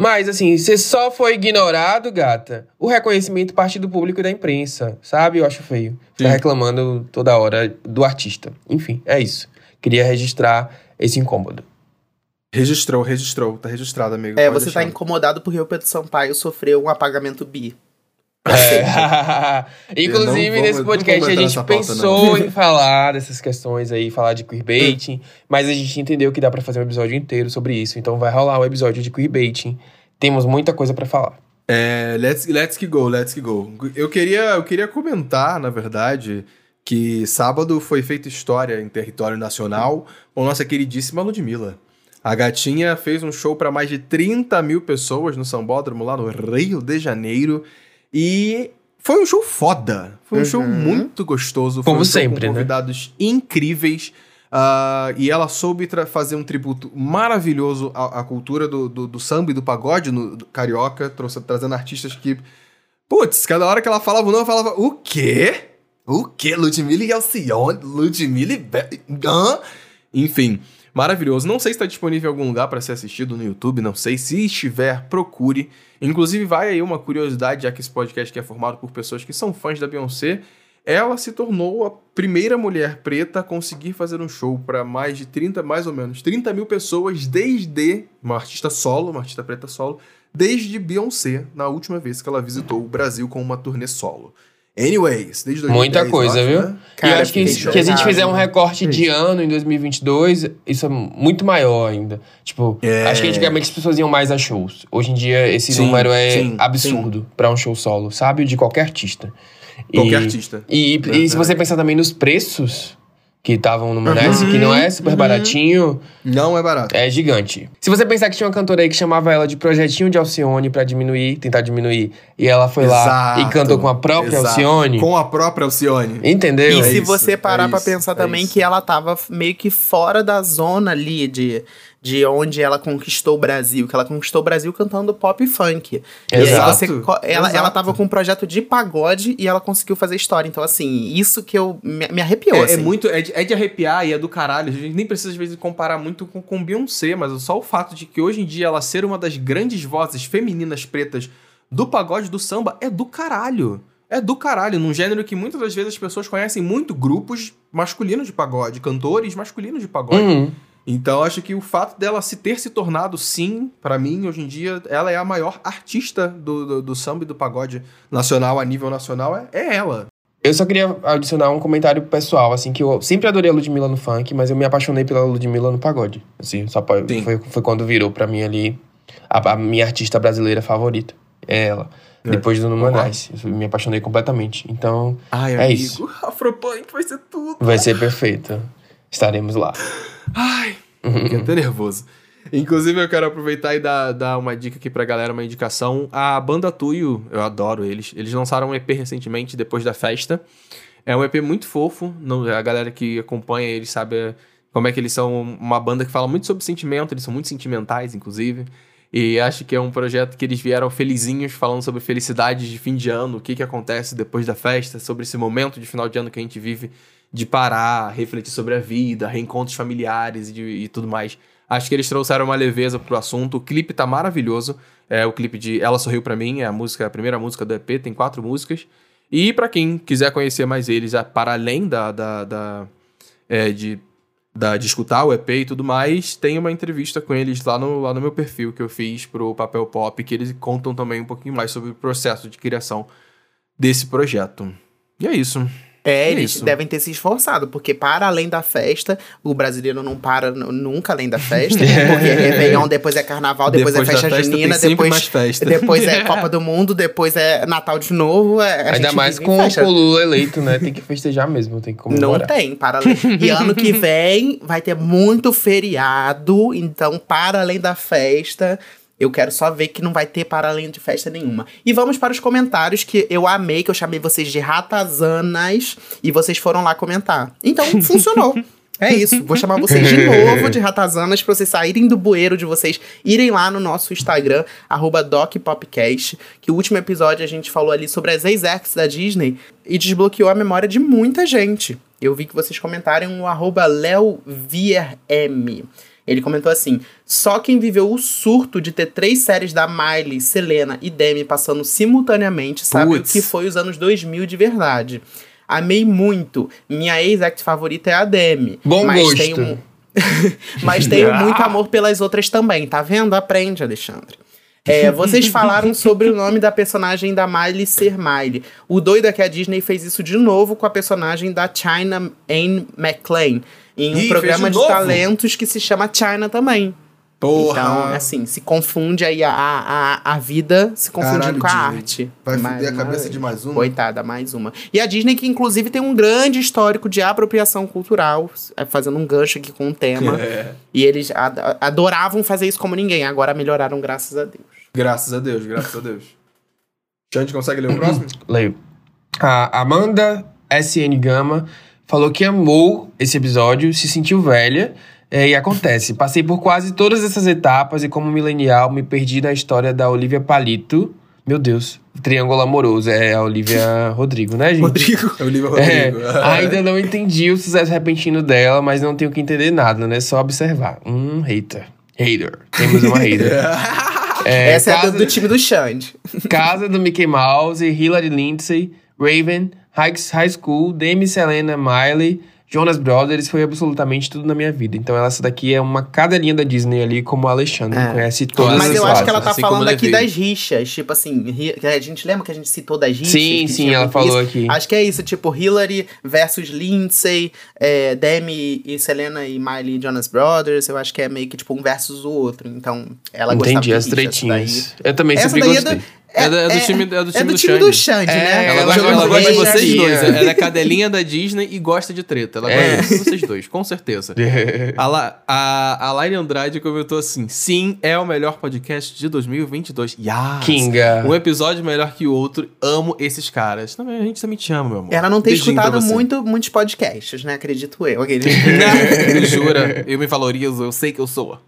Mas, assim, você só foi ignorado, gata. O reconhecimento parte do público e da imprensa, sabe? Eu acho feio. Ficar Sim. reclamando toda hora do artista. Enfim, é isso. Queria registrar esse incômodo. Registrou, registrou. Tá registrado, amigo. É, Pode você tá deixar. incomodado porque o Pedro Sampaio sofreu um apagamento bi. É. Inclusive, vou- nesse podcast a gente nessa pauta, pensou em falar dessas questões aí, falar de queerbaiting, mas a gente entendeu que dá pra fazer um episódio inteiro sobre isso. Então vai rolar um episódio de queerbaiting. Temos muita coisa pra falar. É, let's, let's que go, let's que go. Eu queria, eu queria comentar, na verdade, que sábado foi feita história em território nacional com nossa queridíssima Ludmilla. A gatinha fez um show para mais de 30 mil pessoas no Sambódromo, lá no Rio de Janeiro. E foi um show foda. Foi um show Uhum. muito gostoso. Foi Como um show sempre, com né? convidados incríveis. Ah, e ela soube fazer um tributo maravilhoso à, à cultura do, do, do samba e do pagode no, do carioca, trouxe, trazendo artistas que. Putz, cada hora que ela falava o nome, eu falava: O quê? O quê? Ludmilla e Alcione? Ludmilla e. Be- Hã? Enfim, maravilhoso. Não sei se está disponível em algum lugar para ser assistido no YouTube, não sei. Se estiver, procure. Inclusive, vai aí uma curiosidade, já que esse podcast é formado por pessoas que são fãs da Beyoncé. Ela se tornou a primeira mulher preta a conseguir fazer um show para mais de 30, mais ou menos, 30 mil pessoas desde uma artista solo, uma artista preta solo, desde Beyoncé, na última vez que ela visitou o Brasil com uma turnê solo. Anyways, desde 2010, Muita coisa, acho, viu? né? e Cara, eu acho que, que a gente fizer um recorte de ano em 2022, isso é muito maior ainda. Tipo, É. acho que antigamente as pessoas iam mais a shows. Hoje em dia, esse Sim, número é sim, absurdo pra um show solo, sabe? De qualquer artista. Qualquer E- artista. E, e Verdade. se você pensar também nos preços que estavam no Uhum, Manesse, que não é super uhum. baratinho, Não é barato. é gigante. Se você pensar que tinha uma cantora aí que chamava ela de projetinho de Alcione pra diminuir, tentar diminuir, e ela foi lá e Exato, cantou com a própria exato. Alcione, Com a própria Alcione. entendeu? E É se isso, você parar é pra isso, pensar é também isso. que ela tava meio que fora da zona ali de, de onde ela conquistou o Brasil, que ela conquistou o Brasil cantando pop e funk. E aí Exato, você co- ela, ela exato. tava com um projeto de pagode e ela conseguiu fazer história. Então, assim, isso que eu me, me arrepiou. É, é assim. muito, é de, é de arrepiar e é do caralho. A gente nem precisa, às vezes, comparar muito com, com Beyoncé, mas só o fato de que hoje em dia ela ser uma das grandes vozes femininas pretas do pagode do samba é do caralho. É do caralho, num gênero que muitas das vezes as pessoas conhecem muito grupos masculinos de pagode, cantores masculinos de pagode. Uhum. Então acho que o fato dela se ter se tornado, sim, pra mim, hoje em dia, ela é a maior artista do, do, do samba e do pagode nacional, a nível nacional, é, é ela. Eu só queria adicionar um comentário pessoal, assim, que eu sempre adorei a Ludmilla no funk, mas eu me apaixonei pela Ludmilla no pagode. Assim, só Sim. foi, foi quando virou pra mim ali a, a minha artista brasileira favorita. É ela. É. Depois do Concordo. Numanais. Eu me apaixonei completamente. Então, Ai, É amigo, isso. Afropunk vai ser tudo. vai ser perfeito. Estaremos lá. Ai, fiquei até nervoso. Inclusive, eu quero aproveitar e dar, dar uma dica aqui pra galera, uma indicação. A banda Tuyo, eu adoro eles. Eles lançaram um EP recentemente, depois da festa. É um EP muito fofo. Não, a galera que acompanha eles sabe como é que eles são uma banda que fala muito sobre sentimento. Eles são muito sentimentais, inclusive. E acho que é um projeto que eles vieram felizinhos, falando sobre felicidades de fim de ano, o que, que acontece depois da festa, sobre esse momento de final de ano que a gente vive, de parar, refletir sobre a vida, reencontros familiares e, e tudo mais. Acho que eles trouxeram uma leveza pro assunto. O clipe tá maravilhoso. É o clipe de Ela Sorriu Pra Mim, é a música, a primeira música do EP, tem quatro músicas. E pra quem quiser conhecer mais eles, para além da, da, da, é, de, da, de escutar o EP e tudo mais, tem uma entrevista com eles lá no, lá no meu perfil que eu fiz pro Papel Pop, que eles contam também um pouquinho mais sobre o processo de criação desse projeto. E é isso. É, É eles isso. devem ter se esforçado, porque para além da festa, o brasileiro não para nunca além da festa, porque é Réveillon, depois é Carnaval, depois, Depois é da festa, festa junina, depois, festa. depois é Copa do Mundo, depois é Natal de novo. é- a Ainda gente mais com festa. o Lula eleito, né? Tem que festejar mesmo, tem que Não comemorar. tem, para além. E ano que vem vai ter muito feriado, então, para além da festa, eu quero só ver que não vai ter para além de festa nenhuma. E vamos para os comentários que eu amei, que eu chamei vocês de ratazanas e vocês foram lá comentar. Então, funcionou. É isso, vou chamar vocês de novo de ratazanas pra vocês saírem do bueiro de vocês, irem lá no nosso Instagram, DocPopcast, que o último episódio a gente falou ali sobre as ex-ex da Disney e desbloqueou a memória de muita gente. Eu vi que vocês comentaram o arroba LeoVierM. Ele comentou assim: só quem viveu o surto de ter três séries da Miley, Selena e Demi passando simultaneamente sabe Puts. o que foi os anos 2000 de verdade. Amei muito. Minha ex-act favorita é a Demi. Bom mas gosto. Tenho, mas tenho muito amor pelas outras também, tá vendo? Aprende, Alexandre. É, vocês falaram sobre o nome da personagem da Miley ser Miley. O doido é que a Disney fez isso de novo com a personagem da China Anne McClain. Em um Ih, programa de de talentos que se chama China também. Porra. Então, assim, se confunde aí a, a, a vida se confundindo Caralho, com a Disney. arte. Vai Mais fuder a cabeça vez. de mais uma? Coitada, mais uma. E a Disney, que inclusive tem um grande histórico de apropriação cultural, é, fazendo um gancho aqui com o tema. É. E eles ad- adoravam fazer isso como ninguém. Agora melhoraram, graças a Deus. Graças a Deus, graças a Deus. Xande, consegue ler o próximo? Leio. A Amanda SN Gama falou que amou esse episódio, se sentiu velha. é, e acontece, passei por quase todas essas etapas e como milenial me perdi na história da Olivia Palito. Meu Deus, triângulo amoroso, é a Olivia Rodrigo, né, gente? Rodrigo. É o Lívia É, Rodrigo. ainda não entendi o sucesso repentino dela, mas não tenho que entender nada, né? Só observar. Um hater. Hater. Temos uma hater. É, Essa é a casa- do, do time do Xande. Casa do Mickey Mouse, Hilary Lindsay, Raven, High, High School, Demi Selena Miley, Jonas Brothers, foi absolutamente tudo na minha vida. Então essa daqui é uma cadelinha da Disney ali, como o Alexandre É. conhece todas Mas as eu acho que ela tá assim falando aqui das rixas. Tipo assim, a gente lembra que a gente citou das rixas? Sim, sim, ela falou isso? aqui. Acho que é isso, tipo, Hillary versus Lindsay, é, Demi e Selena e Miley e Jonas Brothers. Eu acho que é meio que tipo um versus o outro. Então, ela gostava Entendi as tretinhas. Eu também Essa sempre é gostei. Do, É do- é do time- é do time do time Xande. do Xande, É, né? Ela, Ela gosta, ela gosta de vocês dois. Ela é cadelinha da Disney e gosta de treta. Ela É. gosta de vocês dois, com certeza. A, La, a, a Laine Andrade comentou assim: sim, é o melhor podcast de 2022. Yes. Kinga. Um episódio melhor que o outro. Amo esses caras. Também, a gente também te ama, meu amor. Ela não tem Beijinho escutado muito, muitos podcasts, né? Acredito eu. Aquele- Me jura, eu me valorizo, eu sei que eu sou.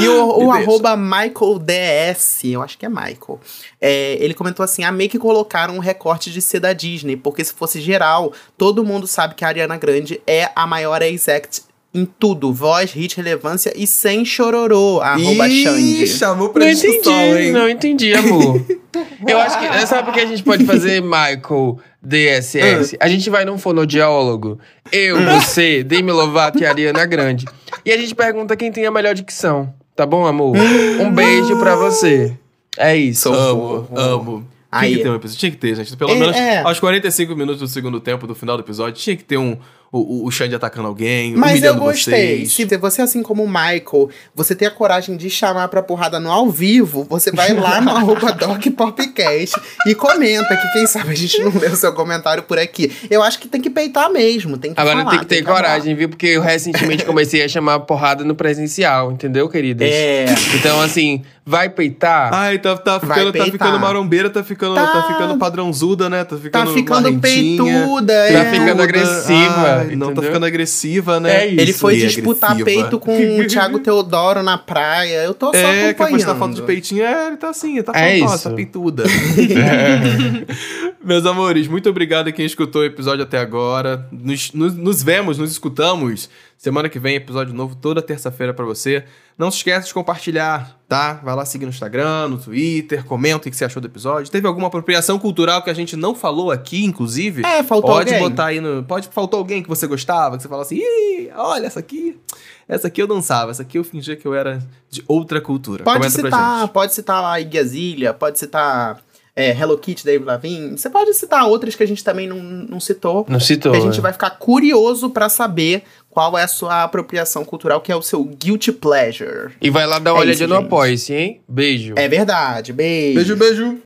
E o, o deixa. arroba MichaelDS, eu acho que é Michael, é, ele comentou assim: amei que colocaram um recorte de ser da Disney, porque se fosse geral, todo mundo sabe que a Ariana Grande é a maior ex-act em tudo: voz, hit, relevância e sem chororô. Arroba Ih, Xande. chamou pra Não discussão, entendi, hein? não entendi, amor. Eu acho que. Sabe o que a gente pode fazer, Michael DSS? A gente vai num fonodiólogo. Eu, você, Demi Lovato e Ariana Grande. E a gente pergunta quem tem a melhor dicção. Tá bom, amor? Um beijo pra você. É isso. Amo, amo. Tinha Aí. que ter um episódio. Tinha que ter, gente. Pelo É, menos é. aos 45 minutos do segundo tempo do final do episódio, tinha que ter um. O, o, o Xande atacando alguém, Mas eu humilhando gostei. vocês. Se você, assim como o Michael, você tem a coragem de chamar pra porrada no ao vivo, você vai lá no arroba DocPopcast e comenta, que quem sabe a gente não lê o seu comentário por aqui. Eu acho que tem que peitar mesmo, tem que Agora falar, tem que ter falar. coragem, viu? Porque eu recentemente comecei a chamar porrada no presencial, entendeu, queridas? É. Então, assim, vai peitar. Ai, tá, tá, Vai ficando, tá ficando marombeira, tá ficando, tá. Tá. ficando padrãozuda, né? Tá Tá ficando. ficando marrentinha. peituda, Tá é. ficando agressiva, Ai, não, tá entendeu? ficando agressiva, né? É isso. Ele foi E disputar agressiva. peito com o Thiago Teodoro na praia. Eu tô só É, acompanhando. postar foto de peitinho. É, ele tá assim, ele tá É falando, essa peituda. Meus amores, muito obrigado a quem escutou o episódio até agora. Nos, nos, nos vemos, nos escutamos. Semana que vem, episódio novo toda terça-feira pra você. Não se esqueça de compartilhar, tá? Vai lá seguir no Instagram, no Twitter, comenta o que você achou do episódio. Teve alguma apropriação cultural que a gente não falou aqui, inclusive? É, faltou Pode alguém. botar aí no. Pode faltou alguém que você gostava, que você fala assim, Ih, olha essa aqui. Essa aqui eu dançava, essa aqui eu fingia que eu era de outra cultura. Pode Comenta pra citar, gente. pode citar lá Iggy Azalea, pode citar é, Hello Kitty, Dave Lavigne. Você pode citar outras que a gente também não, não citou. Não citou. que a gente né? vai ficar curioso pra saber qual é a sua apropriação cultural, que é o seu guilty pleasure. E vai lá dar uma É olhadinha no gente. Apoia-se, hein? Beijo. É verdade. Beijo. Beijo, beijo.